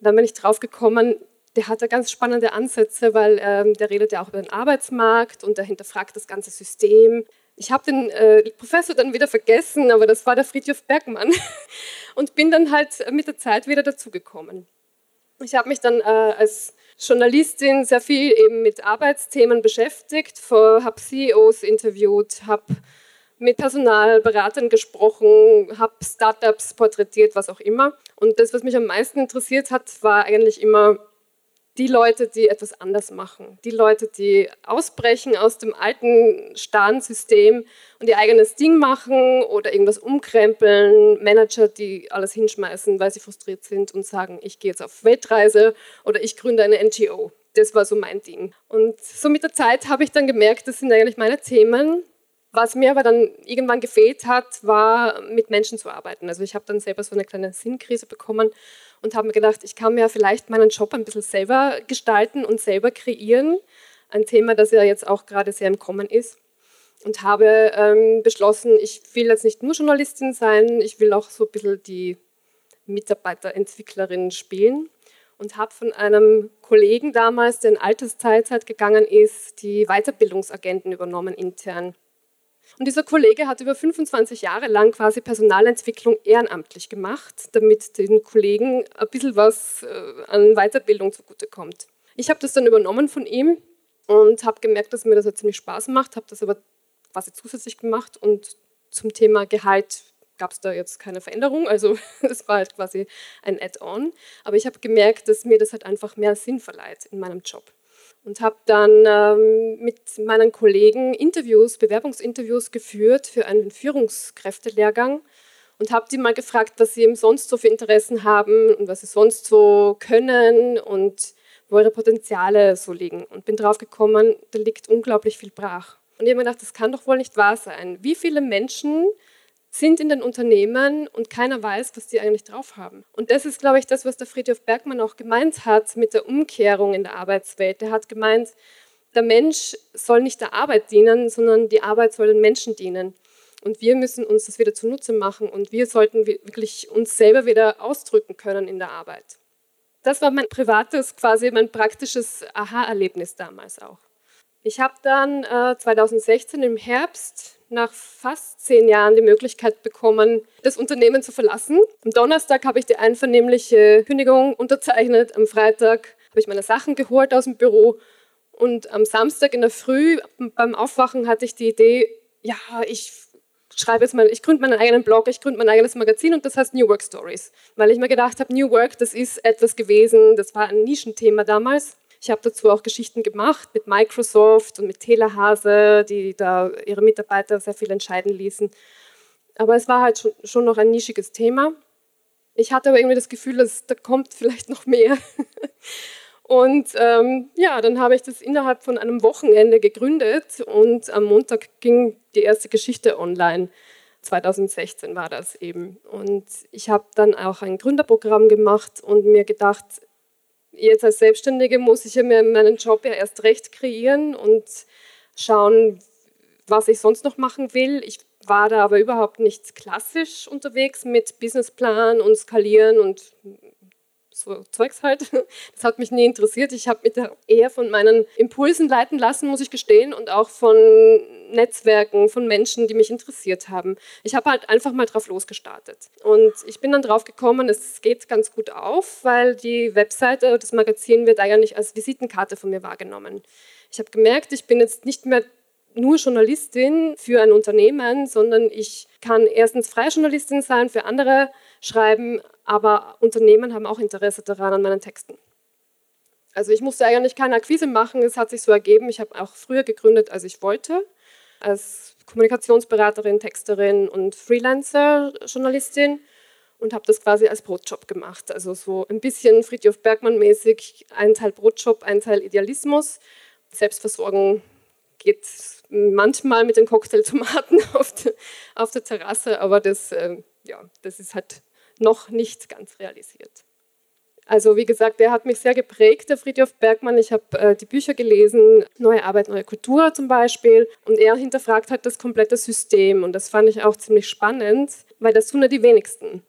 Und dann bin ich drauf gekommen, der hat da ganz spannende Ansätze, weil ähm, der redet ja auch über den Arbeitsmarkt und der hinterfragt das ganze System. Ich habe den äh, Professor dann wieder vergessen, aber das war der Friedhof Bergmann und bin dann halt mit der Zeit wieder dazugekommen. Ich habe mich dann äh, als Journalistin sehr viel eben mit Arbeitsthemen beschäftigt, habe CEOs interviewt, habe mit Personalberatern gesprochen, habe Startups porträtiert, was auch immer. Und das, was mich am meisten interessiert hat, war eigentlich immer die Leute, die etwas anders machen, die Leute, die ausbrechen aus dem alten starren System und ihr eigenes Ding machen oder irgendwas umkrempeln, Manager, die alles hinschmeißen, weil sie frustriert sind und sagen, ich gehe jetzt auf Weltreise oder ich gründe eine NGO. Das war so mein Ding. Und so mit der Zeit habe ich dann gemerkt, das sind eigentlich meine Themen. Was mir aber dann irgendwann gefehlt hat, war mit Menschen zu arbeiten. Also ich habe dann selber so eine kleine Sinnkrise bekommen und habe mir gedacht, ich kann mir vielleicht meinen Job ein bisschen selber gestalten und selber kreieren. Ein Thema, das ja jetzt auch gerade sehr im Kommen ist. Und habe ähm, beschlossen, ich will jetzt nicht nur Journalistin sein, ich will auch so ein bisschen die Mitarbeiterentwicklerin spielen. Und habe von einem Kollegen damals, der in Altersteilzeit gegangen ist, die Weiterbildungsagenten übernommen intern. Und dieser Kollege hat über 25 Jahre lang quasi Personalentwicklung ehrenamtlich gemacht, damit den Kollegen ein bisschen was äh, an Weiterbildung zugutekommt. Ich habe das dann übernommen von ihm und habe gemerkt, dass mir das halt ziemlich Spaß macht, habe das aber quasi zusätzlich gemacht und zum Thema Gehalt gab es da jetzt keine Veränderung, also das war halt quasi ein Add-on. Aber ich habe gemerkt, dass mir das halt einfach mehr Sinn verleiht in meinem Job und habe dann ähm, mit meinen Kollegen Interviews, Bewerbungsinterviews geführt für einen Führungskräftelehrgang und habe die mal gefragt, was sie eben sonst so für Interessen haben und was sie sonst so können und wo ihre Potenziale so liegen. Und bin drauf gekommen, da liegt unglaublich viel brach. Und ich habe mir gedacht, das kann doch wohl nicht wahr sein. Wie viele Menschen sind in den Unternehmen und keiner weiß, was die eigentlich drauf haben. Und das ist, glaube ich, das, was der Friedhof Bergmann auch gemeint hat mit der Umkehrung in der Arbeitswelt. Er hat gemeint, der Mensch soll nicht der Arbeit dienen, sondern die Arbeit soll den Menschen dienen. Und wir müssen uns das wieder zunutze machen und wir sollten wirklich uns selber wieder ausdrücken können in der Arbeit. Das war mein privates, quasi mein praktisches Aha-Erlebnis damals auch. Ich habe dann äh, 2016 im Herbst nach fast zehn Jahren die Möglichkeit bekommen, das Unternehmen zu verlassen. Am Donnerstag habe ich die einvernehmliche Kündigung unterzeichnet. Am Freitag habe ich meine Sachen geholt aus dem Büro. Und am Samstag in der Früh beim Aufwachen hatte ich die Idee, ja, ich schreibe jetzt mal, ich gründe meinen eigenen Blog, ich gründe mein eigenes Magazin und das heißt New Work Stories. Weil ich mir gedacht habe, New Work, das ist etwas gewesen, das war ein Nischenthema damals. Ich habe dazu auch Geschichten gemacht mit Microsoft und mit Telehase, die da ihre Mitarbeiter sehr viel entscheiden ließen. Aber es war halt schon, schon noch ein nischiges Thema. Ich hatte aber irgendwie das Gefühl, dass da kommt vielleicht noch mehr. Und ähm, ja, dann habe ich das innerhalb von einem Wochenende gegründet und am Montag ging die erste Geschichte online. 2016 war das eben. Und ich habe dann auch ein Gründerprogramm gemacht und mir gedacht, jetzt als Selbstständige muss ich ja mir meinen Job ja erst recht kreieren und schauen, was ich sonst noch machen will. Ich war da aber überhaupt nicht klassisch unterwegs mit Businessplan und Skalieren und so Zeugs halt. Das hat mich nie interessiert. Ich habe mich eher von meinen Impulsen leiten lassen, muss ich gestehen, und auch von Netzwerken, von Menschen, die mich interessiert haben. Ich habe halt einfach mal drauf losgestartet. Und ich bin dann drauf gekommen, es geht ganz gut auf, weil die Webseite, das Magazin wird eigentlich als Visitenkarte von mir wahrgenommen. Ich habe gemerkt, ich bin jetzt nicht mehr nur Journalistin für ein Unternehmen, sondern ich kann erstens freie Journalistin sein, für andere schreiben, aber Unternehmen haben auch Interesse daran an meinen Texten. Also ich musste eigentlich keine Akquise machen, es hat sich so ergeben. Ich habe auch früher gegründet, als ich wollte, als Kommunikationsberaterin, Texterin und Freelancer-Journalistin und habe das quasi als Brotjob gemacht. Also so ein bisschen Friedhof Bergmann-mäßig, ein Teil Brotjob, ein Teil Idealismus. Selbstversorgung geht manchmal mit den Cocktailtomaten auf, auf der Terrasse, aber das, äh, ja, das ist halt noch nicht ganz realisiert. Also wie gesagt, der hat mich sehr geprägt, der Friedhof Bergmann. Ich habe äh, die Bücher gelesen, Neue Arbeit, neue Kultur zum Beispiel. Und er hinterfragt halt das komplette System. Und das fand ich auch ziemlich spannend, weil das tun ja die wenigsten.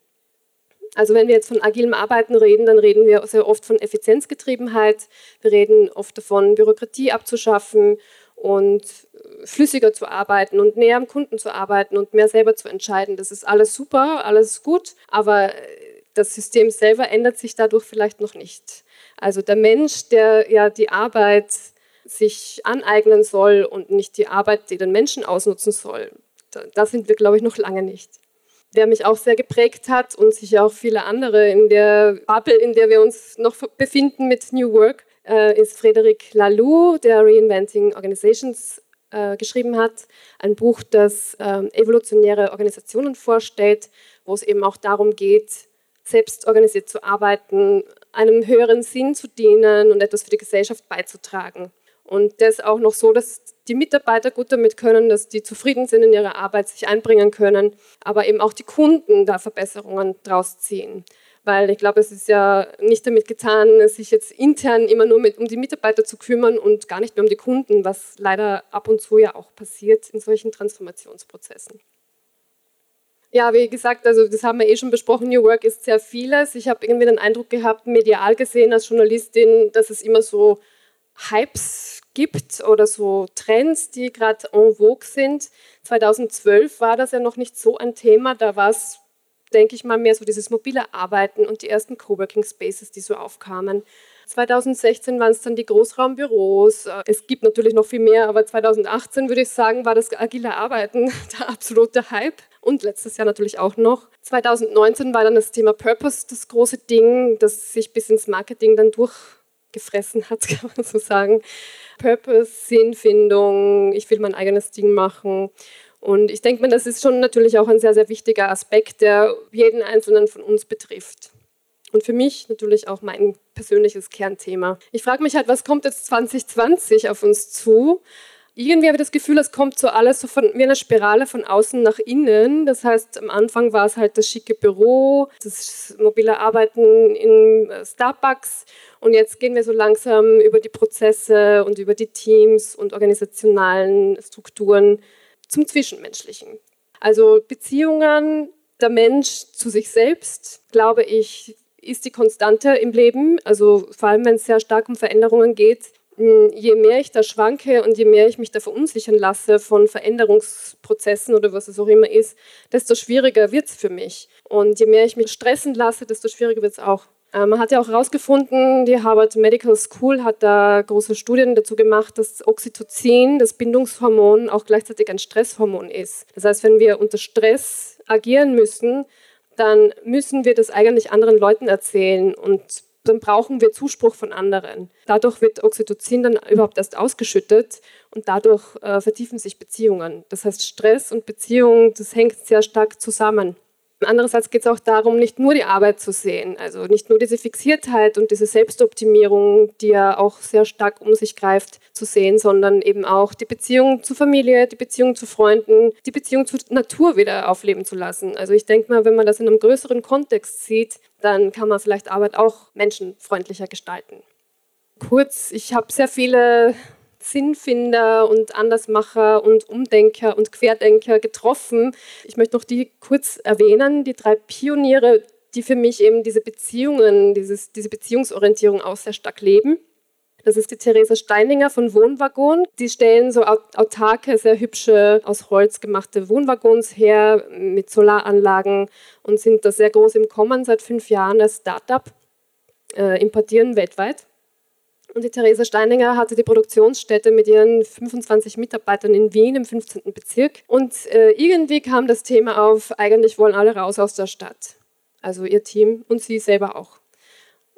Also wenn wir jetzt von agilem Arbeiten reden, dann reden wir sehr oft von Effizienzgetriebenheit. Wir reden oft davon, Bürokratie abzuschaffen und flüssiger zu arbeiten und näher am Kunden zu arbeiten und mehr selber zu entscheiden. Das ist alles super, alles gut, aber das System selber ändert sich dadurch vielleicht noch nicht. Also der Mensch, der ja die Arbeit sich aneignen soll und nicht die Arbeit, die den Menschen ausnutzen soll, da, sind wir, glaube ich, noch lange nicht. Der mich auch sehr geprägt hat und sicher auch viele andere in der Bubble, in der wir uns noch befinden mit New Work, äh, ist Frederic Laloux, der Reinventing Organizations äh, geschrieben hat. Ein Buch, das äh, evolutionäre Organisationen vorstellt, wo es eben auch darum geht, selbst organisiert zu arbeiten, einem höheren Sinn zu dienen und etwas für die Gesellschaft beizutragen. Und das auch noch so, dass die Mitarbeiter gut damit können, dass die zufrieden sind in ihrer Arbeit, sich einbringen können, aber eben auch die Kunden da Verbesserungen draus ziehen weil ich glaube, es ist ja nicht damit getan, sich jetzt intern immer nur mit, um die Mitarbeiter zu kümmern und gar nicht mehr um die Kunden, was leider ab und zu ja auch passiert in solchen Transformationsprozessen. Ja, wie gesagt, also das haben wir eh schon besprochen, New Work ist sehr vieles. Ich habe irgendwie den Eindruck gehabt, medial gesehen als Journalistin, dass es immer so Hypes gibt oder so Trends, die gerade en vogue sind. 2012 war das ja noch nicht so ein Thema, da war es denke ich mal, mehr so dieses mobile Arbeiten und die ersten Coworking Spaces, die so aufkamen. 2016 waren es dann die Großraumbüros. Es gibt natürlich noch viel mehr, aber 2018 würde ich sagen, war das agile Arbeiten der absolute Hype. Und letztes Jahr natürlich auch noch. 2019 war dann das Thema Purpose das große Ding, das sich bis ins Marketing dann durchgefressen hat, kann man so sagen. Purpose, Sinnfindung, ich will mein eigenes Ding machen. Und ich denke mir, das ist schon natürlich auch ein sehr, sehr wichtiger Aspekt, der jeden Einzelnen von uns betrifft. Und für mich natürlich auch mein persönliches Kernthema. Ich frage mich halt, was kommt jetzt 2020 auf uns zu? Irgendwie habe ich das Gefühl, es kommt so alles so von, wie eine Spirale von außen nach innen. Das heißt, am Anfang war es halt das schicke Büro, das mobile Arbeiten in Starbucks. Und jetzt gehen wir so langsam über die Prozesse und über die Teams und organisationalen Strukturen zum Zwischenmenschlichen. Also Beziehungen, der Mensch zu sich selbst, glaube ich, ist die Konstante im Leben. Also vor allem, wenn es sehr stark um Veränderungen geht. Hm, je mehr ich da schwanke und je mehr ich mich da verunsichern lasse von Veränderungsprozessen oder was es auch immer ist, desto schwieriger wird es für mich. Und je mehr ich mich stressen lasse, desto schwieriger wird es auch. Äh, man hat ja auch herausgefunden, die Harvard Medical School hat da große Studien dazu gemacht, dass Oxytocin, das Bindungshormon, auch gleichzeitig ein Stresshormon ist. Das heißt, wenn wir unter Stress agieren müssen, dann müssen wir das eigentlich anderen Leuten erzählen und dann brauchen wir Zuspruch von anderen. Dadurch wird Oxytocin dann überhaupt erst ausgeschüttet und dadurch äh, vertiefen sich Beziehungen. Das heißt, Stress und Beziehung, das hängt sehr stark zusammen. Andererseits geht es auch darum, nicht nur die Arbeit zu sehen, also nicht nur diese Fixiertheit und diese Selbstoptimierung, die ja auch sehr stark um sich greift, zu sehen, sondern eben auch die Beziehung zur Familie, die Beziehung zu Freunden, die Beziehung zur Natur wieder aufleben zu lassen. Also ich denke mal, wenn man das in einem größeren Kontext sieht, dann kann man vielleicht Arbeit auch menschenfreundlicher gestalten. Kurz, ich habe sehr viele Sinnfinder und Andersmacher und Umdenker und Querdenker getroffen. Ich möchte noch die kurz erwähnen, die drei Pioniere, die für mich eben diese Beziehungen, dieses, diese Beziehungsorientierung auch sehr stark leben. Das ist die Theresa Steininger von Wohnwaggon. Die stellen so autarke, sehr hübsche, aus Holz gemachte Wohnwaggons her mit Solaranlagen und sind da sehr groß im Kommen seit fünf Jahren als Startup, äh, importieren weltweit. Und die Theresa Steininger hatte die Produktionsstätte mit ihren 25 Mitarbeitern in Wien im 15. Bezirk. Und äh, irgendwie kam das Thema auf, eigentlich wollen alle raus aus der Stadt. Also ihr Team und sie selber auch.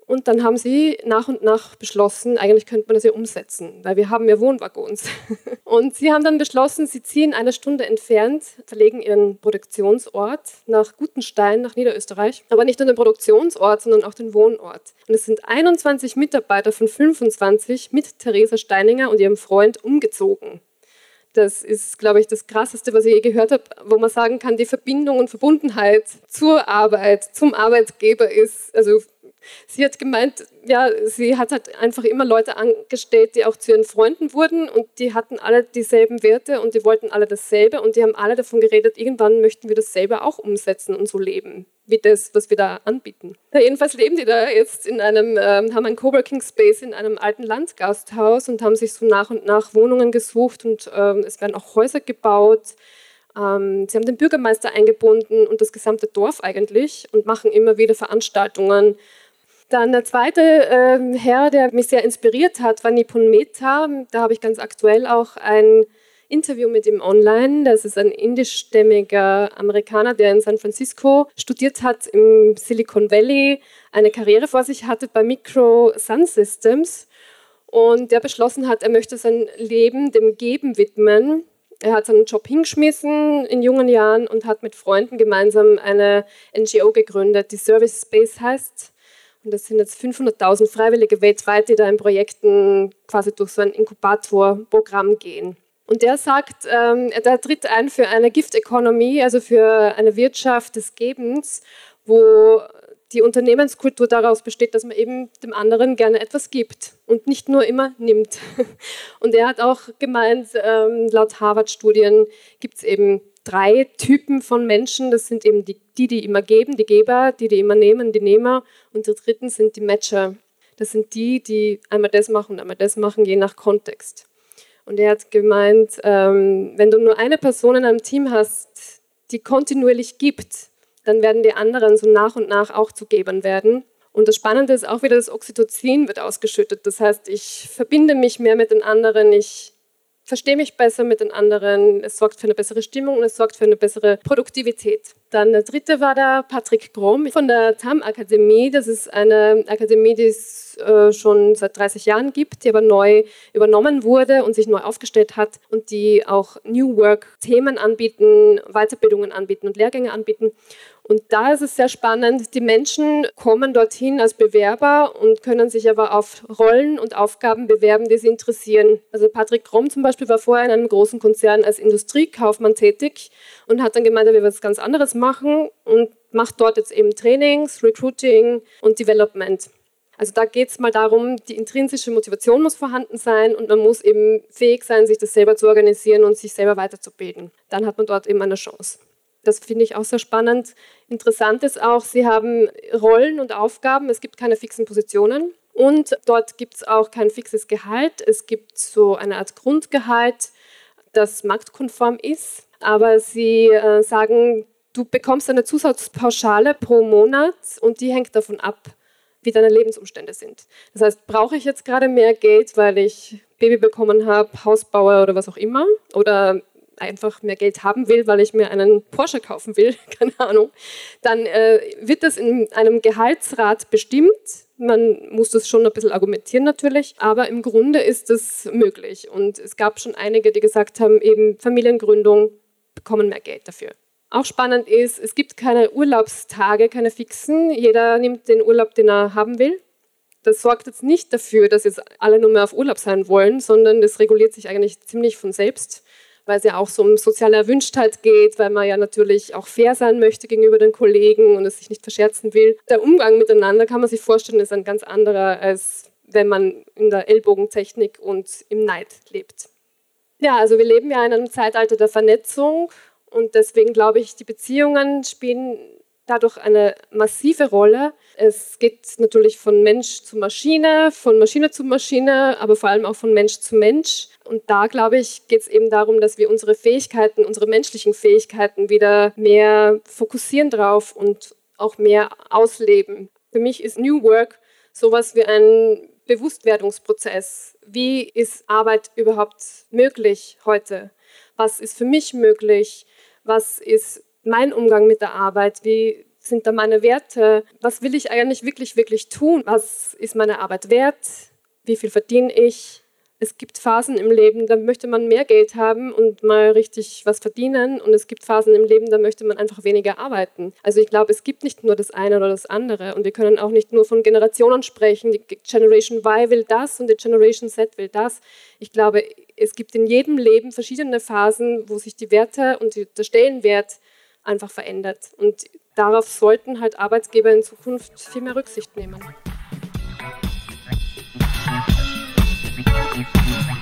Und dann haben sie nach und nach beschlossen, eigentlich könnte man das ja umsetzen, weil wir haben ja Wohnwaggons. Und sie haben dann beschlossen, sie ziehen eine Stunde entfernt, verlegen ihren Produktionsort nach Gutenstein, nach Niederösterreich. Aber nicht nur den Produktionsort, sondern auch den Wohnort. Und es sind 21 Mitarbeiter von 25 mit Theresa Steininger und ihrem Freund umgezogen. Das ist, glaube ich, das Krasseste, was ich je gehört habe, wo man sagen kann, die Verbindung und Verbundenheit zur Arbeit, zum Arbeitgeber ist, also sie hat gemeint, ja, sie hat halt einfach immer Leute angestellt, die auch zu ihren Freunden wurden und die hatten alle dieselben Werte und die wollten alle dasselbe und die haben alle davon geredet, irgendwann möchten wir das selber auch umsetzen und so leben, wie das, was wir da anbieten. Ja, jedenfalls leben die da jetzt in einem, äh, haben einen Coworking Space in einem alten Landgasthaus und haben sich so nach und nach Wohnungen gesucht und äh, es werden auch Häuser gebaut. Ähm, sie haben den Bürgermeister eingebunden und das gesamte Dorf eigentlich und machen immer wieder Veranstaltungen dann der zweite äh, Herr, der mich sehr inspiriert hat, war Nipun Mehta. Da habe ich ganz aktuell auch ein Interview mit ihm online. Das ist ein indischstämmiger Amerikaner, der in San Francisco studiert hat, im Silicon Valley, eine Karriere vor sich hatte bei Micro Sun Systems und der beschlossen hat, er möchte sein Leben dem Geben widmen. Er hat seinen Job hingeschmissen in jungen Jahren und hat mit Freunden gemeinsam eine NGO gegründet, die Service Space heißt. Und das sind jetzt 500.000 Freiwillige weltweit, die da in Projekten quasi durch so ein Inkubatorprogramm gehen. Und der sagt, ähm, der tritt ein für eine Gift Economy, also für eine Wirtschaft des Gebens, wo die Unternehmenskultur daraus besteht, dass man eben dem anderen gerne etwas gibt und nicht nur immer nimmt. Und er hat auch gemeint, ähm, laut Harvard-Studien gibt es eben drei Typen von Menschen. Das sind eben die, die, die immer geben, die Geber, die, die immer nehmen, die Nehmer. Und die dritten sind die Matcher. Das sind die, die einmal das machen und einmal das machen, je nach Kontext. Und er hat gemeint, ähm, wenn du nur eine Person in einem Team hast, die kontinuierlich gibt, dann werden die anderen so nach und nach auch zu Gebern werden. Und das Spannende ist auch wieder, das Oxytocin wird ausgeschüttet. Das heißt, ich verbinde mich mehr mit den anderen, ich verstehe mich besser mit den anderen, es sorgt für eine bessere Stimmung und es sorgt für eine bessere Produktivität. Dann der dritte war der Patrick Grom von der TAM Akademie. Das ist eine Akademie, die es äh, schon seit 30 Jahren gibt, die aber neu übernommen wurde und sich neu aufgestellt hat und die auch New Work Themen anbieten, Weiterbildungen anbieten und Lehrgänge anbieten. Und da ist es sehr spannend, die Menschen kommen dorthin als Bewerber und können sich aber auf Rollen und Aufgaben bewerben, die sie interessieren. Also Patrick Kromm zum Beispiel war vorher in einem großen Konzern als Industriekaufmann tätig und hat dann gemeint, er will was ganz anderes machen und macht dort jetzt eben Trainings, Recruiting und Development. Also da geht es mal darum, die intrinsische Motivation muss vorhanden sein und man muss eben fähig sein, sich das selber zu organisieren und sich selber weiterzubilden. Dann hat man dort eben eine Chance. Das finde ich auch sehr spannend. Interessant ist auch, sie haben Rollen und Aufgaben. Es gibt keine fixen Positionen. Und dort gibt es auch kein fixes Gehalt. Es gibt so eine Art Grundgehalt, das marktkonform ist. Aber sie äh, sagen, du bekommst eine Zusatzpauschale pro Monat und die hängt davon ab, wie deine Lebensumstände sind. Das heißt, brauche ich jetzt gerade mehr Geld, weil ich Baby bekommen habe, Haus baue oder was auch immer, oder einfach mehr Geld haben will, weil ich mir einen Porsche kaufen will, keine Ahnung, dann äh, wird das in einem Gehaltsrat bestimmt. Man muss das schon ein bisschen argumentieren natürlich, aber im Grunde ist es möglich. Und es gab schon einige, die gesagt haben, eben Familiengründung bekommen mehr Geld dafür. Auch spannend ist, es gibt keine Urlaubstage, keine fixen. Jeder nimmt den Urlaub, den er haben will. Das sorgt jetzt nicht dafür, dass jetzt alle nur mehr auf Urlaub sein wollen, sondern das reguliert sich eigentlich ziemlich von selbst, weil es ja auch so um soziale Erwünschtheit geht, weil man ja natürlich auch fair sein möchte gegenüber den Kollegen und es sich nicht verscherzen will. Der Umgang miteinander kann man sich vorstellen, ist ein ganz anderer, als wenn man in der Ellbogentechnik und im Neid lebt. Ja, also wir leben ja in einem Zeitalter der Vernetzung und deswegen glaube ich, die Beziehungen spielen dadurch eine massive Rolle. Es geht natürlich von Mensch zu Maschine, von Maschine zu Maschine, aber vor allem auch von Mensch zu Mensch. Und da, glaube ich, geht es eben darum, dass wir unsere Fähigkeiten, unsere menschlichen Fähigkeiten wieder mehr fokussieren drauf und auch mehr ausleben. Für mich ist New Work sowas wie ein Bewusstwerdungsprozess. Wie ist Arbeit überhaupt möglich heute? Was ist für mich möglich? was ist mein Umgang mit der Arbeit, wie sind da meine Werte, was will ich eigentlich wirklich, wirklich tun, was ist meine Arbeit wert, wie viel verdiene ich, es gibt Phasen im Leben, da möchte man mehr Geld haben und mal richtig was verdienen. Und es gibt Phasen im Leben, da möchte man einfach weniger arbeiten. Also ich glaube, es gibt nicht nur das eine oder das andere. Und wir können auch nicht nur von Generationen sprechen. Die Generation Y will das und die Generation Z will das. Ich glaube, es gibt in jedem Leben verschiedene Phasen, wo sich die Werte und der Stellenwert einfach verändert. Und darauf sollten halt Arbeitgeber in Zukunft viel mehr Rücksicht nehmen.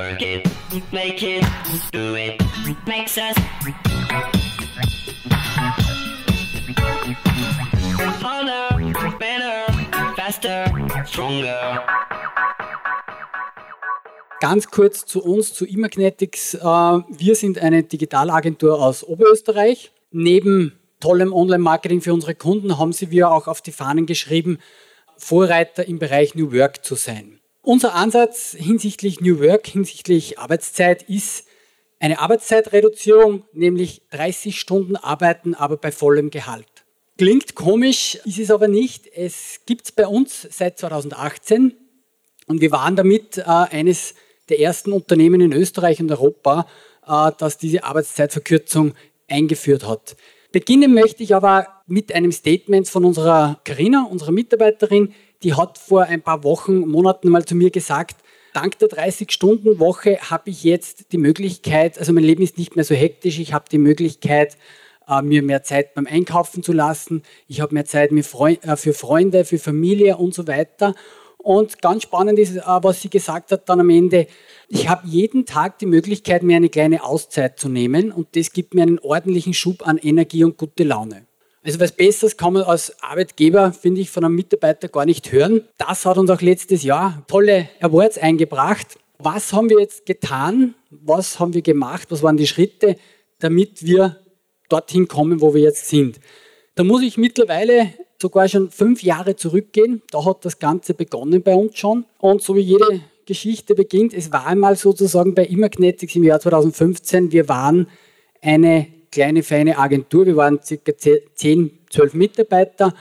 Work it, make it, do it, makes us harder, better, faster, stronger. Ganz kurz zu uns, zu Imagnetics. Äh, wir sind eine Digitalagentur aus Oberösterreich. Neben tollem Online-Marketing für unsere Kunden haben sie wir auch auf die Fahnen geschrieben, Vorreiter im Bereich New Work zu sein. Unser Ansatz hinsichtlich New Work, hinsichtlich Arbeitszeit ist eine Arbeitszeitreduzierung, nämlich 30 Stunden arbeiten, aber bei vollem Gehalt. Klingt komisch, ist es aber nicht. Es gibt es bei uns seit 2018 und wir waren damit äh, eines der ersten Unternehmen in Österreich und Europa, äh, das diese Arbeitszeitverkürzung eingeführt hat. Beginnen möchte ich aber mit einem Statement von unserer Karina, unserer Mitarbeiterin, die hat vor ein paar Wochen, Monaten mal zu mir gesagt, dank der 30-Stunden-Woche habe ich jetzt die Möglichkeit, also mein Leben ist nicht mehr so hektisch, ich habe die Möglichkeit, äh, mir mehr Zeit beim Einkaufen zu lassen, ich habe mehr Zeit äh, für Freunde, für Familie und so weiter. Und ganz spannend ist, äh, was sie gesagt hat dann am Ende, ich habe jeden Tag die Möglichkeit, mir eine kleine Auszeit zu nehmen und das gibt mir einen ordentlichen Schub an Energie und gute Laune. Also was Besseres kann man als Arbeitgeber, finde ich, von einem Mitarbeiter gar nicht hören. Das hat uns auch letztes Jahr tolle Awards eingebracht. Was haben wir jetzt getan? Was haben wir gemacht? Was waren die Schritte, damit wir dorthin kommen, wo wir jetzt sind? Da muss ich mittlerweile sogar schon fünf Jahre zurückgehen. Da hat das Ganze begonnen bei uns schon. Und so wie jede Geschichte beginnt, es war einmal sozusagen bei Immagnetics im Jahr 2015, wir waren eine kleine, feine Agentur. Wir waren circa 10, 12 Mitarbeiter.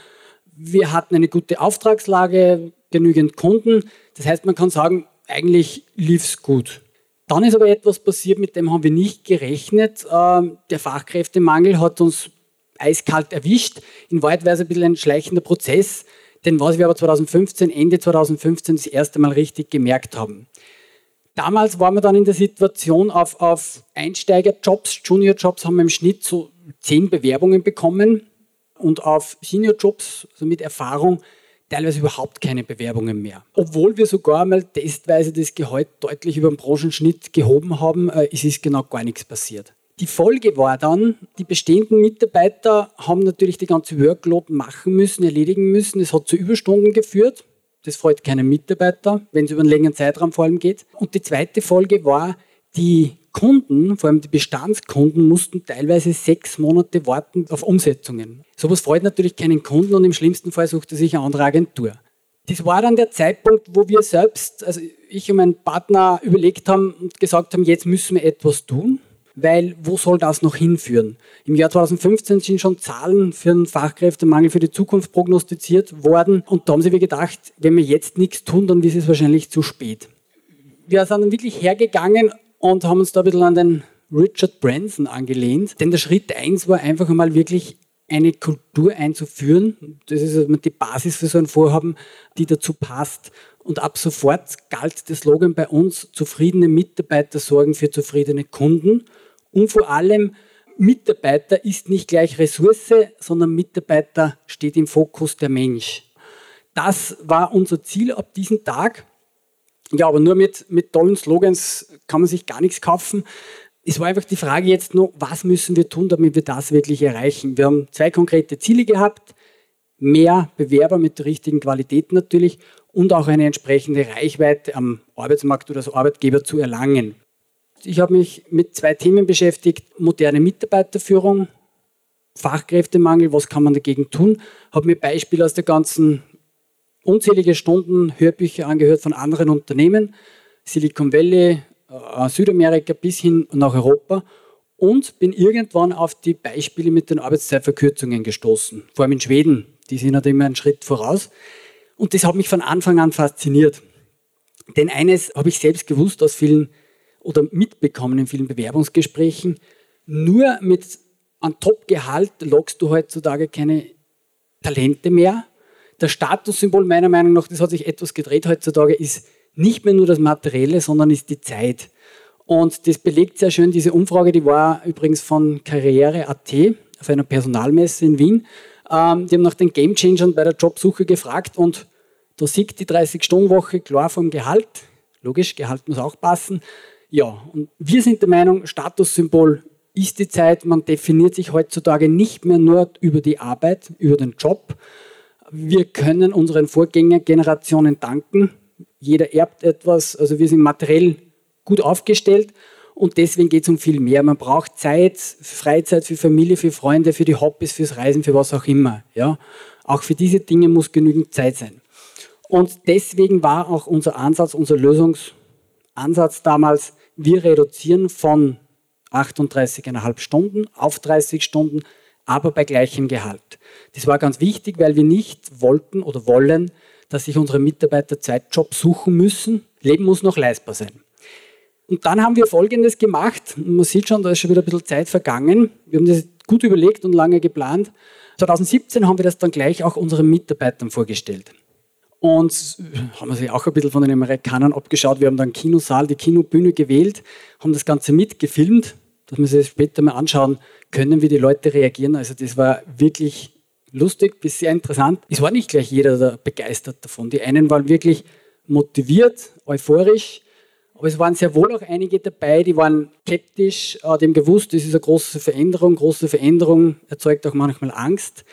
Wir hatten eine gute Auftragslage, genügend Kunden. Das heißt, man kann sagen, eigentlich lief es gut. Dann ist aber etwas passiert, mit dem haben wir nicht gerechnet. Ähm, der Fachkräftemangel hat uns eiskalt erwischt. In Wahrheit war es ein bisschen ein schleichender Prozess, denn was wir aber 2015, Ende 2015 das erste Mal richtig gemerkt haben. Damals waren wir dann in der Situation, auf, auf Einsteigerjobs, Juniorjobs haben wir im Schnitt so zehn Bewerbungen bekommen und auf Seniorjobs, also mit Erfahrung, teilweise überhaupt keine Bewerbungen mehr. Obwohl wir sogar mal testweise das Gehalt deutlich über den Branchenschnitt gehoben haben, äh, ist es genau gar nichts passiert. Die Folge war dann, die bestehenden Mitarbeiter haben natürlich die ganze Workload machen müssen, erledigen müssen. Es hat zu Überstunden geführt. Das freut keinen Mitarbeiter, wenn es über einen längeren Zeitraum vor allem geht. Und die zweite Folge war, die Kunden, vor allem die Bestandskunden, mussten teilweise sechs Monate warten auf Umsetzungen. Sowas freut natürlich keinen Kunden und im schlimmsten Fall sucht er sich eine andere Agentur. Das war dann der Zeitpunkt, wo wir selbst, also ich und mein Partner überlegt haben und gesagt haben, jetzt müssen wir etwas tun, weil wo soll das noch hinführen? Im Jahr 2015 sind schon Zahlen für den Fachkräftemangel für die Zukunft prognostiziert worden und da haben sie mir gedacht, wenn wir jetzt nichts tun, dann ist es wahrscheinlich zu spät. Wir sind dann wirklich hergegangen und haben uns da ein bisschen an den Richard Branson angelehnt. Denn der Schritt eins war einfach einmal wirklich eine Kultur einzuführen. Das ist die Basis für so ein Vorhaben, die dazu passt. Und ab sofort galt der Slogan bei uns, zufriedene Mitarbeiter sorgen für zufriedene Kunden. Und vor allem, Mitarbeiter ist nicht gleich Ressource, sondern Mitarbeiter steht im Fokus der Mensch. Das war unser Ziel ab diesem Tag. Ja, aber nur mit, mit tollen Slogans kann man sich gar nichts kaufen. Es war einfach die Frage jetzt nur, was müssen wir tun, damit wir das wirklich erreichen? Wir haben zwei konkrete Ziele gehabt. Mehr Bewerber mit der richtigen Qualität natürlich und auch eine entsprechende Reichweite am Arbeitsmarkt oder als Arbeitgeber zu erlangen. Ich habe mich mit zwei Themen beschäftigt. Moderne Mitarbeiterführung, Fachkräftemangel, was kann man dagegen tun? Habe mir Beispiele aus der ganzen unzählige Stunden Hörbücher angehört von anderen Unternehmen, Silicon Valley, äh, Südamerika bis hin nach Europa und bin irgendwann auf die Beispiele mit den Arbeitszeitverkürzungen gestoßen, vor allem in Schweden, die sind halt immer einen Schritt voraus. Und das hat mich von Anfang an fasziniert. Denn eines habe ich selbst gewusst aus vielen oder mitbekommen in vielen Bewerbungsgesprächen, nur mit einem Top-Gehalt lockst du heutzutage keine Talente mehr, das Statussymbol meiner Meinung nach, das hat sich etwas gedreht heutzutage, ist nicht mehr nur das Materielle, sondern ist die Zeit. Und das belegt sehr schön diese Umfrage, die war übrigens von Karriere.at auf einer Personalmesse in Wien. Ähm, die haben nach den Gamechangern bei der Jobsuche gefragt und da sieht die 30-Stunden-Woche klar vom Gehalt. Logisch, Gehalt muss auch passen. Ja, und wir sind der Meinung, Statussymbol ist die Zeit. Man definiert sich heutzutage nicht mehr nur über die Arbeit, über den Job, wir können unseren Vorgängergenerationen danken. Jeder erbt etwas, also wir sind materiell gut aufgestellt und deswegen geht es um viel mehr. Man braucht Zeit, Freizeit für Familie, für Freunde, für die Hobbys, fürs Reisen, für was auch immer. Ja? Auch für diese Dinge muss genügend Zeit sein. Und deswegen war auch unser Ansatz, unser Lösungsansatz damals, wir reduzieren von 38,5 Stunden auf 30 Stunden, aber bei gleichem Gehalt. Das war ganz wichtig, weil wir nicht wollten oder wollen, dass sich unsere Mitarbeiter Zeitjob suchen müssen. Leben muss noch leistbar sein. Und dann haben wir Folgendes gemacht. Man sieht schon, da ist schon wieder ein bisschen Zeit vergangen. Wir haben das gut überlegt und lange geplant. 2017 haben wir das dann gleich auch unseren Mitarbeitern vorgestellt. Und haben sich auch ein bisschen von den Amerikanern abgeschaut. Wir haben dann Kinosaal, die Kinobühne gewählt, haben das Ganze mitgefilmt, dass wir sich später mal anschauen können, wie die Leute reagieren. Also das war wirklich lustig bis sehr interessant. Es war nicht gleich jeder begeistert davon. Die einen waren wirklich motiviert, euphorisch, aber es waren sehr wohl auch einige dabei, die waren skeptisch, äh, haben gewusst, das ist eine große Veränderung. Große Veränderung erzeugt auch manchmal Angst.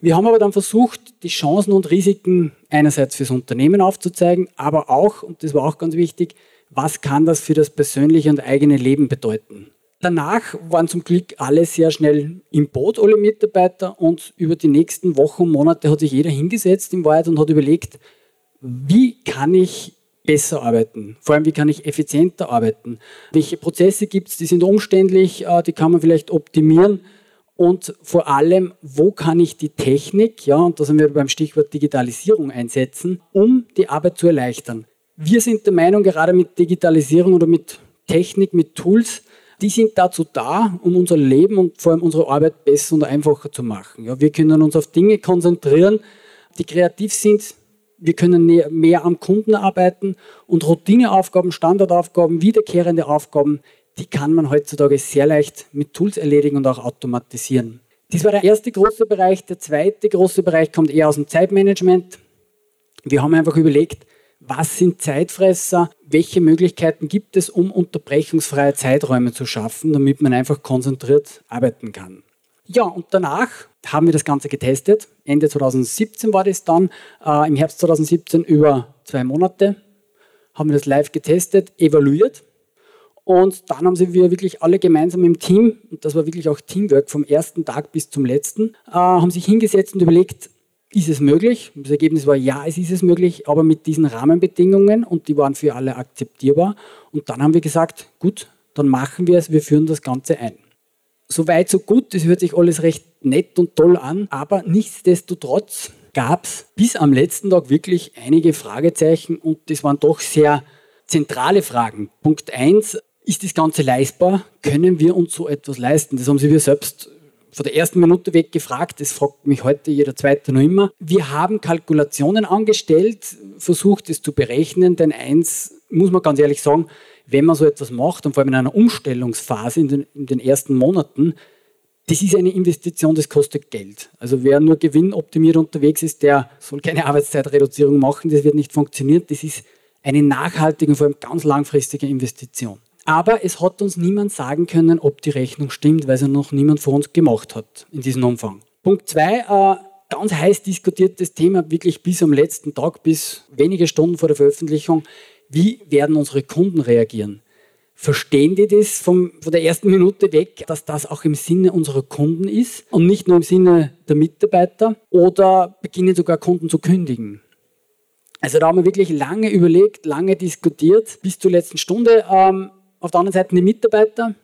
Wir haben aber dann versucht, die Chancen und Risiken einerseits fürs Unternehmen aufzuzeigen, aber auch, und das war auch ganz wichtig, was kann das für das persönliche und eigene Leben bedeuten. Danach waren zum Glück alle sehr schnell im Boot, alle Mitarbeiter, und über die nächsten Wochen und Monate hat sich jeder hingesetzt im Wald und hat überlegt, wie kann ich besser arbeiten? Vor allem, wie kann ich effizienter arbeiten? Welche Prozesse gibt es, die sind umständlich, äh, die kann man vielleicht optimieren? Und vor allem, wo kann ich die Technik, ja, und da sind wir beim Stichwort Digitalisierung einsetzen, um die Arbeit zu erleichtern? Wir sind der Meinung, gerade mit Digitalisierung oder mit Technik, mit Tools, die sind dazu da, um unser Leben und vor allem unsere Arbeit besser und einfacher zu machen. Ja, wir können uns auf Dinge konzentrieren, die kreativ sind. Wir können mehr am Kunden arbeiten und Routineaufgaben, Standardaufgaben, wiederkehrende Aufgaben, die kann man heutzutage sehr leicht mit Tools erledigen und auch automatisieren. Das war der erste große Bereich. Der zweite große Bereich kommt eher aus dem Zeitmanagement. Wir haben einfach überlegt, was sind Zeitfresser, welche Möglichkeiten gibt es, um unterbrechungsfreie Zeiträume zu schaffen, damit man einfach konzentriert arbeiten kann. Ja, und danach haben wir das Ganze getestet. Ende 2017 war das dann. Äh, Im Herbst 2017 über zwei Monate haben wir das live getestet, evaluiert. Und dann haben sie wir wirklich alle gemeinsam im Team, und das war wirklich auch Teamwork vom ersten Tag bis zum letzten, äh, haben sich hingesetzt und überlegt, ist es möglich? Das Ergebnis war ja, es ist es möglich, aber mit diesen Rahmenbedingungen und die waren für alle akzeptierbar. Und dann haben wir gesagt, gut, dann machen wir es, wir führen das Ganze ein. So weit, so gut, das hört sich alles recht nett und toll an, aber nichtsdestotrotz gab es bis am letzten Tag wirklich einige Fragezeichen und das waren doch sehr zentrale Fragen. Punkt 1, ist das Ganze leistbar? Können wir uns so etwas leisten? Das haben Sie wir selbst von der ersten Minute weg gefragt, das fragt mich heute jeder Zweite noch immer. Wir haben Kalkulationen angestellt, versucht es zu berechnen, denn eins muss man ganz ehrlich sagen, wenn man so etwas macht und vor allem in einer Umstellungsphase in den, in den ersten Monaten, das ist eine Investition, das kostet Geld. Also wer nur gewinnoptimiert unterwegs ist, der soll keine Arbeitszeitreduzierung machen, das wird nicht funktionieren. Das ist eine nachhaltige und vor allem ganz langfristige Investition. Aber es hat uns niemand sagen können, ob die Rechnung stimmt, weil sie noch niemand vor uns gemacht hat in diesem Umfang. Punkt zwei, äh, ganz heiß diskutiertes Thema, wirklich bis am letzten Tag, bis wenige Stunden vor der Veröffentlichung. Wie werden unsere Kunden reagieren? Verstehen die das vom, von der ersten Minute weg, dass das auch im Sinne unserer Kunden ist und nicht nur im Sinne der Mitarbeiter? Oder beginnen sogar Kunden zu kündigen? Also da haben wir wirklich lange überlegt, lange diskutiert, bis zur letzten Stunde. Ähm, auf der anderen Seite die Mitarbeiter.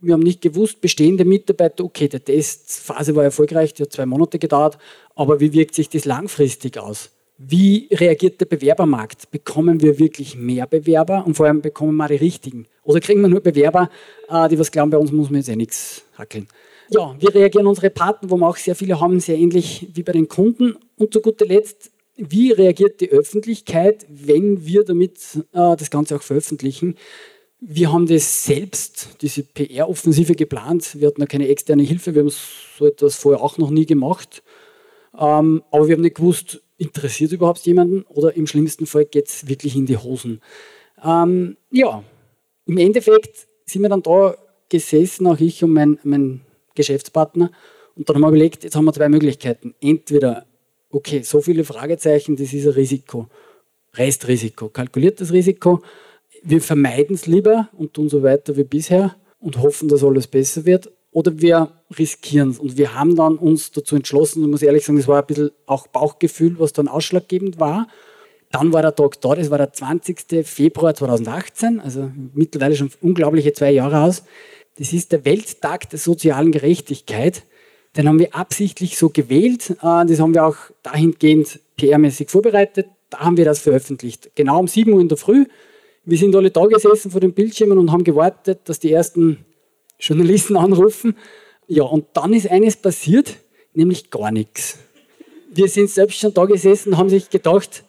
Wir haben nicht gewusst, bestehende Mitarbeiter, okay, die Testphase war erfolgreich, die hat zwei Monate gedauert, aber wie wirkt sich das langfristig aus? Wie reagiert der Bewerbermarkt? Bekommen wir wirklich mehr Bewerber und vor allem bekommen wir die richtigen? Oder kriegen wir nur Bewerber, äh, die was glauben, bei uns muss man jetzt eh nichts hackeln? Ja, wie reagieren unsere Partner, wo wir auch sehr viele haben, sehr ähnlich wie bei den Kunden? Und zu guter Letzt, wie reagiert die Öffentlichkeit, wenn wir damit äh, das Ganze auch veröffentlichen? Wir haben das selbst, diese PR-Offensive geplant. Wir hatten ja keine externe Hilfe, wir haben so etwas vorher auch noch nie gemacht. Ähm, aber wir haben nicht gewusst, interessiert überhaupt jemanden oder im schlimmsten Fall geht es wirklich in die Hosen. Ähm, ja, im Endeffekt sind wir dann da gesessen, auch ich und mein, mein Geschäftspartner, und dann haben wir überlegt, jetzt haben wir zwei Möglichkeiten. Entweder, okay, so viele Fragezeichen, das ist ein Risiko. Restrisiko, kalkuliertes Risiko wir vermeiden es lieber und tun so weiter wie bisher und hoffen, dass alles besser wird. Oder wir riskieren es. Und wir haben dann uns dazu entschlossen, und muss ehrlich sagen, das war ein bisschen auch Bauchgefühl, was dann ausschlaggebend war. Dann war der Tag da, das war der 20. Februar 2018, also mittlerweile schon unglaubliche zwei Jahre aus. Das ist der Welttag der sozialen Gerechtigkeit. Den haben wir absichtlich so gewählt. Äh, das haben wir auch dahingehend PR-mäßig vorbereitet. Da haben wir das veröffentlicht. Genau um 7 Uhr in der Früh wir sind alle da gesessen vor den Bildschirmen und haben gewartet, dass die ersten Journalisten anrufen. Ja, und dann ist eines passiert, nämlich gar nichts. Wir sind selbst schon da gesessen, haben sich gedacht,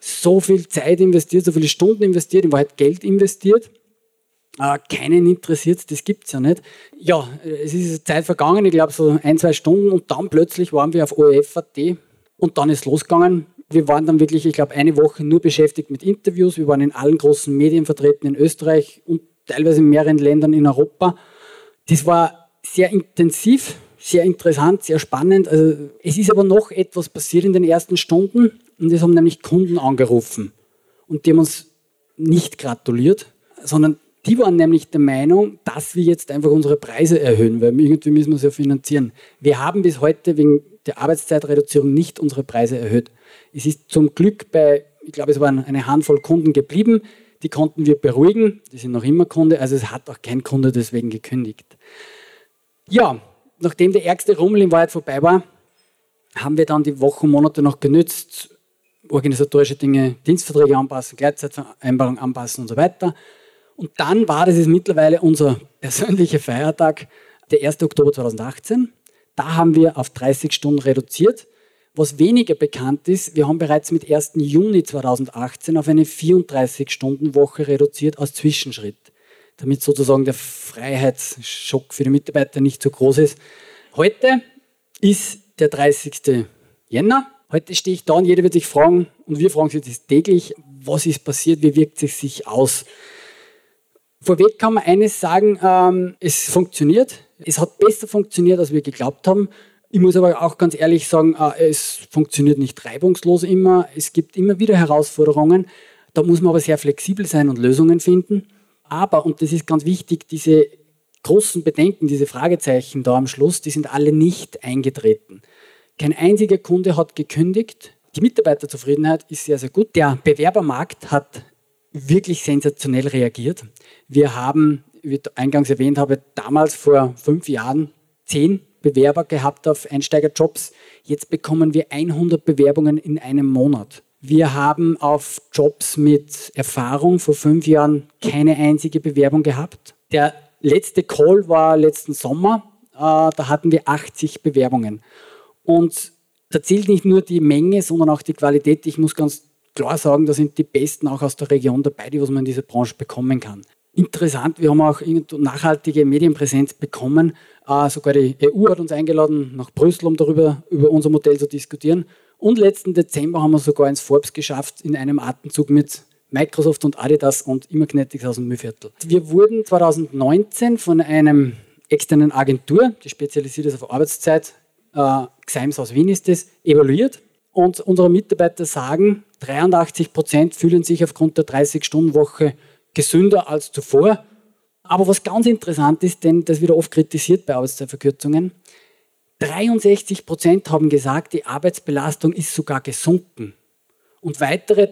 so viel Zeit investiert, so viele Stunden investiert, in Wahrheit Geld investiert. Äh, keinen interessiert das gibt es ja nicht. Ja, es ist Zeit vergangen, ich glaube so ein, zwei Stunden und dann plötzlich waren wir auf ORF.at und dann ist losgegangen wir waren dann wirklich, ich glaube, eine Woche nur beschäftigt mit Interviews. Wir waren in allen großen Medien vertreten in Österreich und teilweise in mehreren Ländern in Europa. Das war sehr intensiv, sehr interessant, sehr spannend. Also, es ist aber noch etwas passiert in den ersten Stunden und es haben nämlich Kunden angerufen und die haben uns nicht gratuliert, sondern die waren nämlich der Meinung, dass wir jetzt einfach unsere Preise erhöhen, weil irgendwie müssen wir es ja finanzieren. Wir haben bis heute wegen der Arbeitszeitreduzierung nicht unsere Preise erhöht. Es ist zum Glück bei, ich glaube, es waren eine Handvoll Kunden geblieben, die konnten wir beruhigen, die sind noch immer Kunde, also es hat auch kein Kunde deswegen gekündigt. Ja, nachdem der ärgste Rummel in Wahrheit vorbei war, haben wir dann die Wochen, Monate noch genützt, organisatorische Dinge, Dienstverträge anpassen, Gleitzeitvereinbarung anpassen und so weiter. Und dann war, das ist mittlerweile unser persönlicher Feiertag, der 1. Oktober 2018. Da haben wir auf 30 Stunden reduziert. Was weniger bekannt ist, wir haben bereits mit 1. Juni 2018 auf eine 34-Stunden-Woche reduziert als Zwischenschritt, damit sozusagen der Freiheitsschock für die Mitarbeiter nicht so groß ist. Heute ist der 30. Jänner. Heute stehe ich da und jeder wird sich fragen, und wir fragen sich das täglich, was ist passiert, wie wirkt es sich aus? Vorweg kann man eines sagen, ähm, es funktioniert. Es hat besser funktioniert, als wir geglaubt haben. Ich muss aber auch ganz ehrlich sagen, äh, es funktioniert nicht reibungslos immer. Es gibt immer wieder Herausforderungen. Da muss man aber sehr flexibel sein und Lösungen finden. Aber, und das ist ganz wichtig, diese großen Bedenken, diese Fragezeichen da am Schluss, die sind alle nicht eingetreten. Kein einziger Kunde hat gekündigt. Die Mitarbeiterzufriedenheit ist sehr, sehr gut. Der Bewerbermarkt hat wirklich sensationell reagiert. Wir haben, wie ich eingangs erwähnt habe, damals vor fünf Jahren zehn Bewerber gehabt auf Einsteigerjobs. Jetzt bekommen wir 100 Bewerbungen in einem Monat. Wir haben auf Jobs mit Erfahrung vor fünf Jahren keine einzige Bewerbung gehabt. Der letzte Call war letzten Sommer. Äh, da hatten wir 80 Bewerbungen. Und da zählt nicht nur die Menge, sondern auch die Qualität. Ich muss ganz klar sagen, da sind die Besten auch aus der Region dabei, die was man in dieser Branche bekommen kann. Interessant, wir haben auch nachhaltige Medienpräsenz bekommen. Äh, sogar die EU hat uns eingeladen nach Brüssel, um darüber über unser Modell zu diskutieren. Und letzten Dezember haben wir sogar ins Forbes geschafft in einem Atemzug mit Microsoft und Adidas und Immagnetics aus dem Müllviertel. Wir wurden 2019 von einem externen Agentur, die spezialisiert ist auf Arbeitszeit, äh, Xeims aus Wien ist das, evaluiert. Und unsere Mitarbeiter sagen, 83 Prozent fühlen sich aufgrund der 30-Stunden-Woche gesünder als zuvor. Aber was ganz interessant ist, denn das wird oft kritisiert bei Arbeitszeitverkürzungen, 63 Prozent haben gesagt, die Arbeitsbelastung ist sogar gesunken. Und weitere,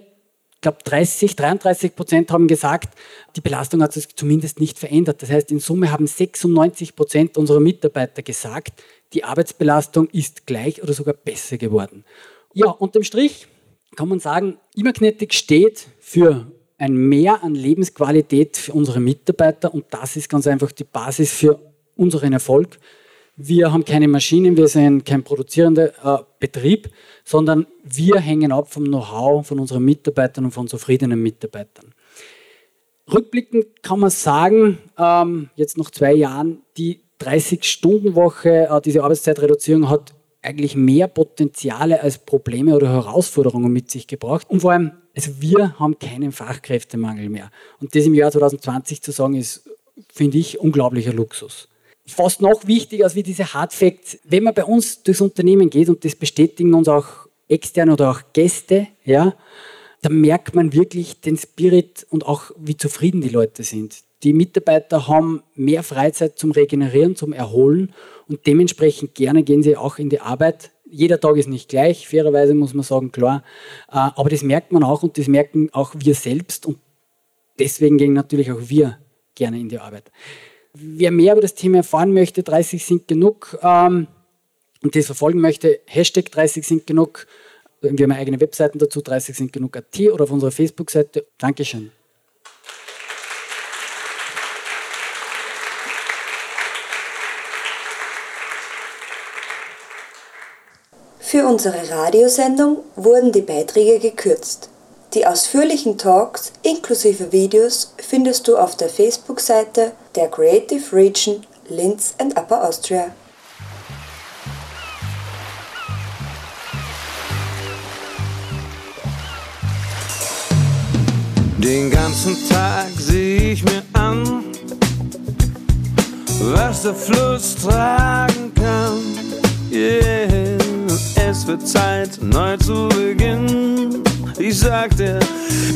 ich glaube 30, 33 Prozent haben gesagt, die Belastung hat sich zumindest nicht verändert. Das heißt, in Summe haben 96 Prozent unserer Mitarbeiter gesagt, die Arbeitsbelastung ist gleich oder sogar besser geworden. Ja, unterm Strich kann man sagen, Imagnetic steht für ein Mehr an Lebensqualität für unsere Mitarbeiter und das ist ganz einfach die Basis für unseren Erfolg. Wir haben keine Maschinen, wir sind kein produzierender äh, Betrieb, sondern wir hängen ab vom Know-how von unseren Mitarbeitern und von zufriedenen Mitarbeitern. Rückblickend kann man sagen, ähm, jetzt nach zwei Jahren, die 30-Stunden-Woche, äh, diese Arbeitszeitreduzierung hat eigentlich mehr Potenziale als Probleme oder Herausforderungen mit sich gebracht. Und vor allem, also wir haben keinen Fachkräftemangel mehr. Und das im Jahr 2020 zu sagen, ist, finde ich, unglaublicher Luxus. Fast noch wichtiger als wie diese Hard Facts, wenn man bei uns durchs Unternehmen geht, und das bestätigen uns auch externe oder auch Gäste, ja, da merkt man wirklich den Spirit und auch wie zufrieden die Leute sind. Die Mitarbeiter haben mehr Freizeit zum Regenerieren, zum Erholen und dementsprechend gerne gehen sie auch in die Arbeit. Jeder Tag ist nicht gleich, fairerweise muss man sagen, klar. Äh, aber das merkt man auch und das merken auch wir selbst und deswegen gehen natürlich auch wir gerne in die Arbeit. Wer mehr über das Thema erfahren möchte, 30 sind genug ähm, und das verfolgen möchte, Hashtag 30 sind genug. Wir haben eigene Webseiten dazu, 30 sind genug.at oder auf unserer Facebook-Seite. Dankeschön. Für unsere Radiosendung wurden die Beiträge gekürzt. Die ausführlichen Talks inklusive Videos findest du auf der Facebook-Seite der Creative Region Linz and Upper Austria. Den ganzen Tag sehe ich mir an, was der Fluss tragen kann. Yeah es wird Zeit, neu zu beginnen. Ich sagte,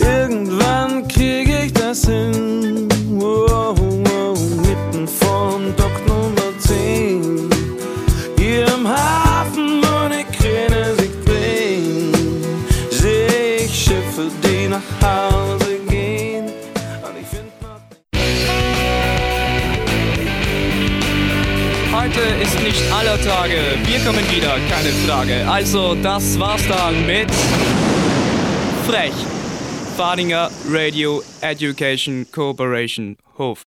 irgendwann krieg ich das hin. Wow, wow, mitten vom Dock Nummer Tage. Wir kommen wieder, keine Frage. Also, das war's dann mit Frech. Fadinger Radio Education Cooperation Hof.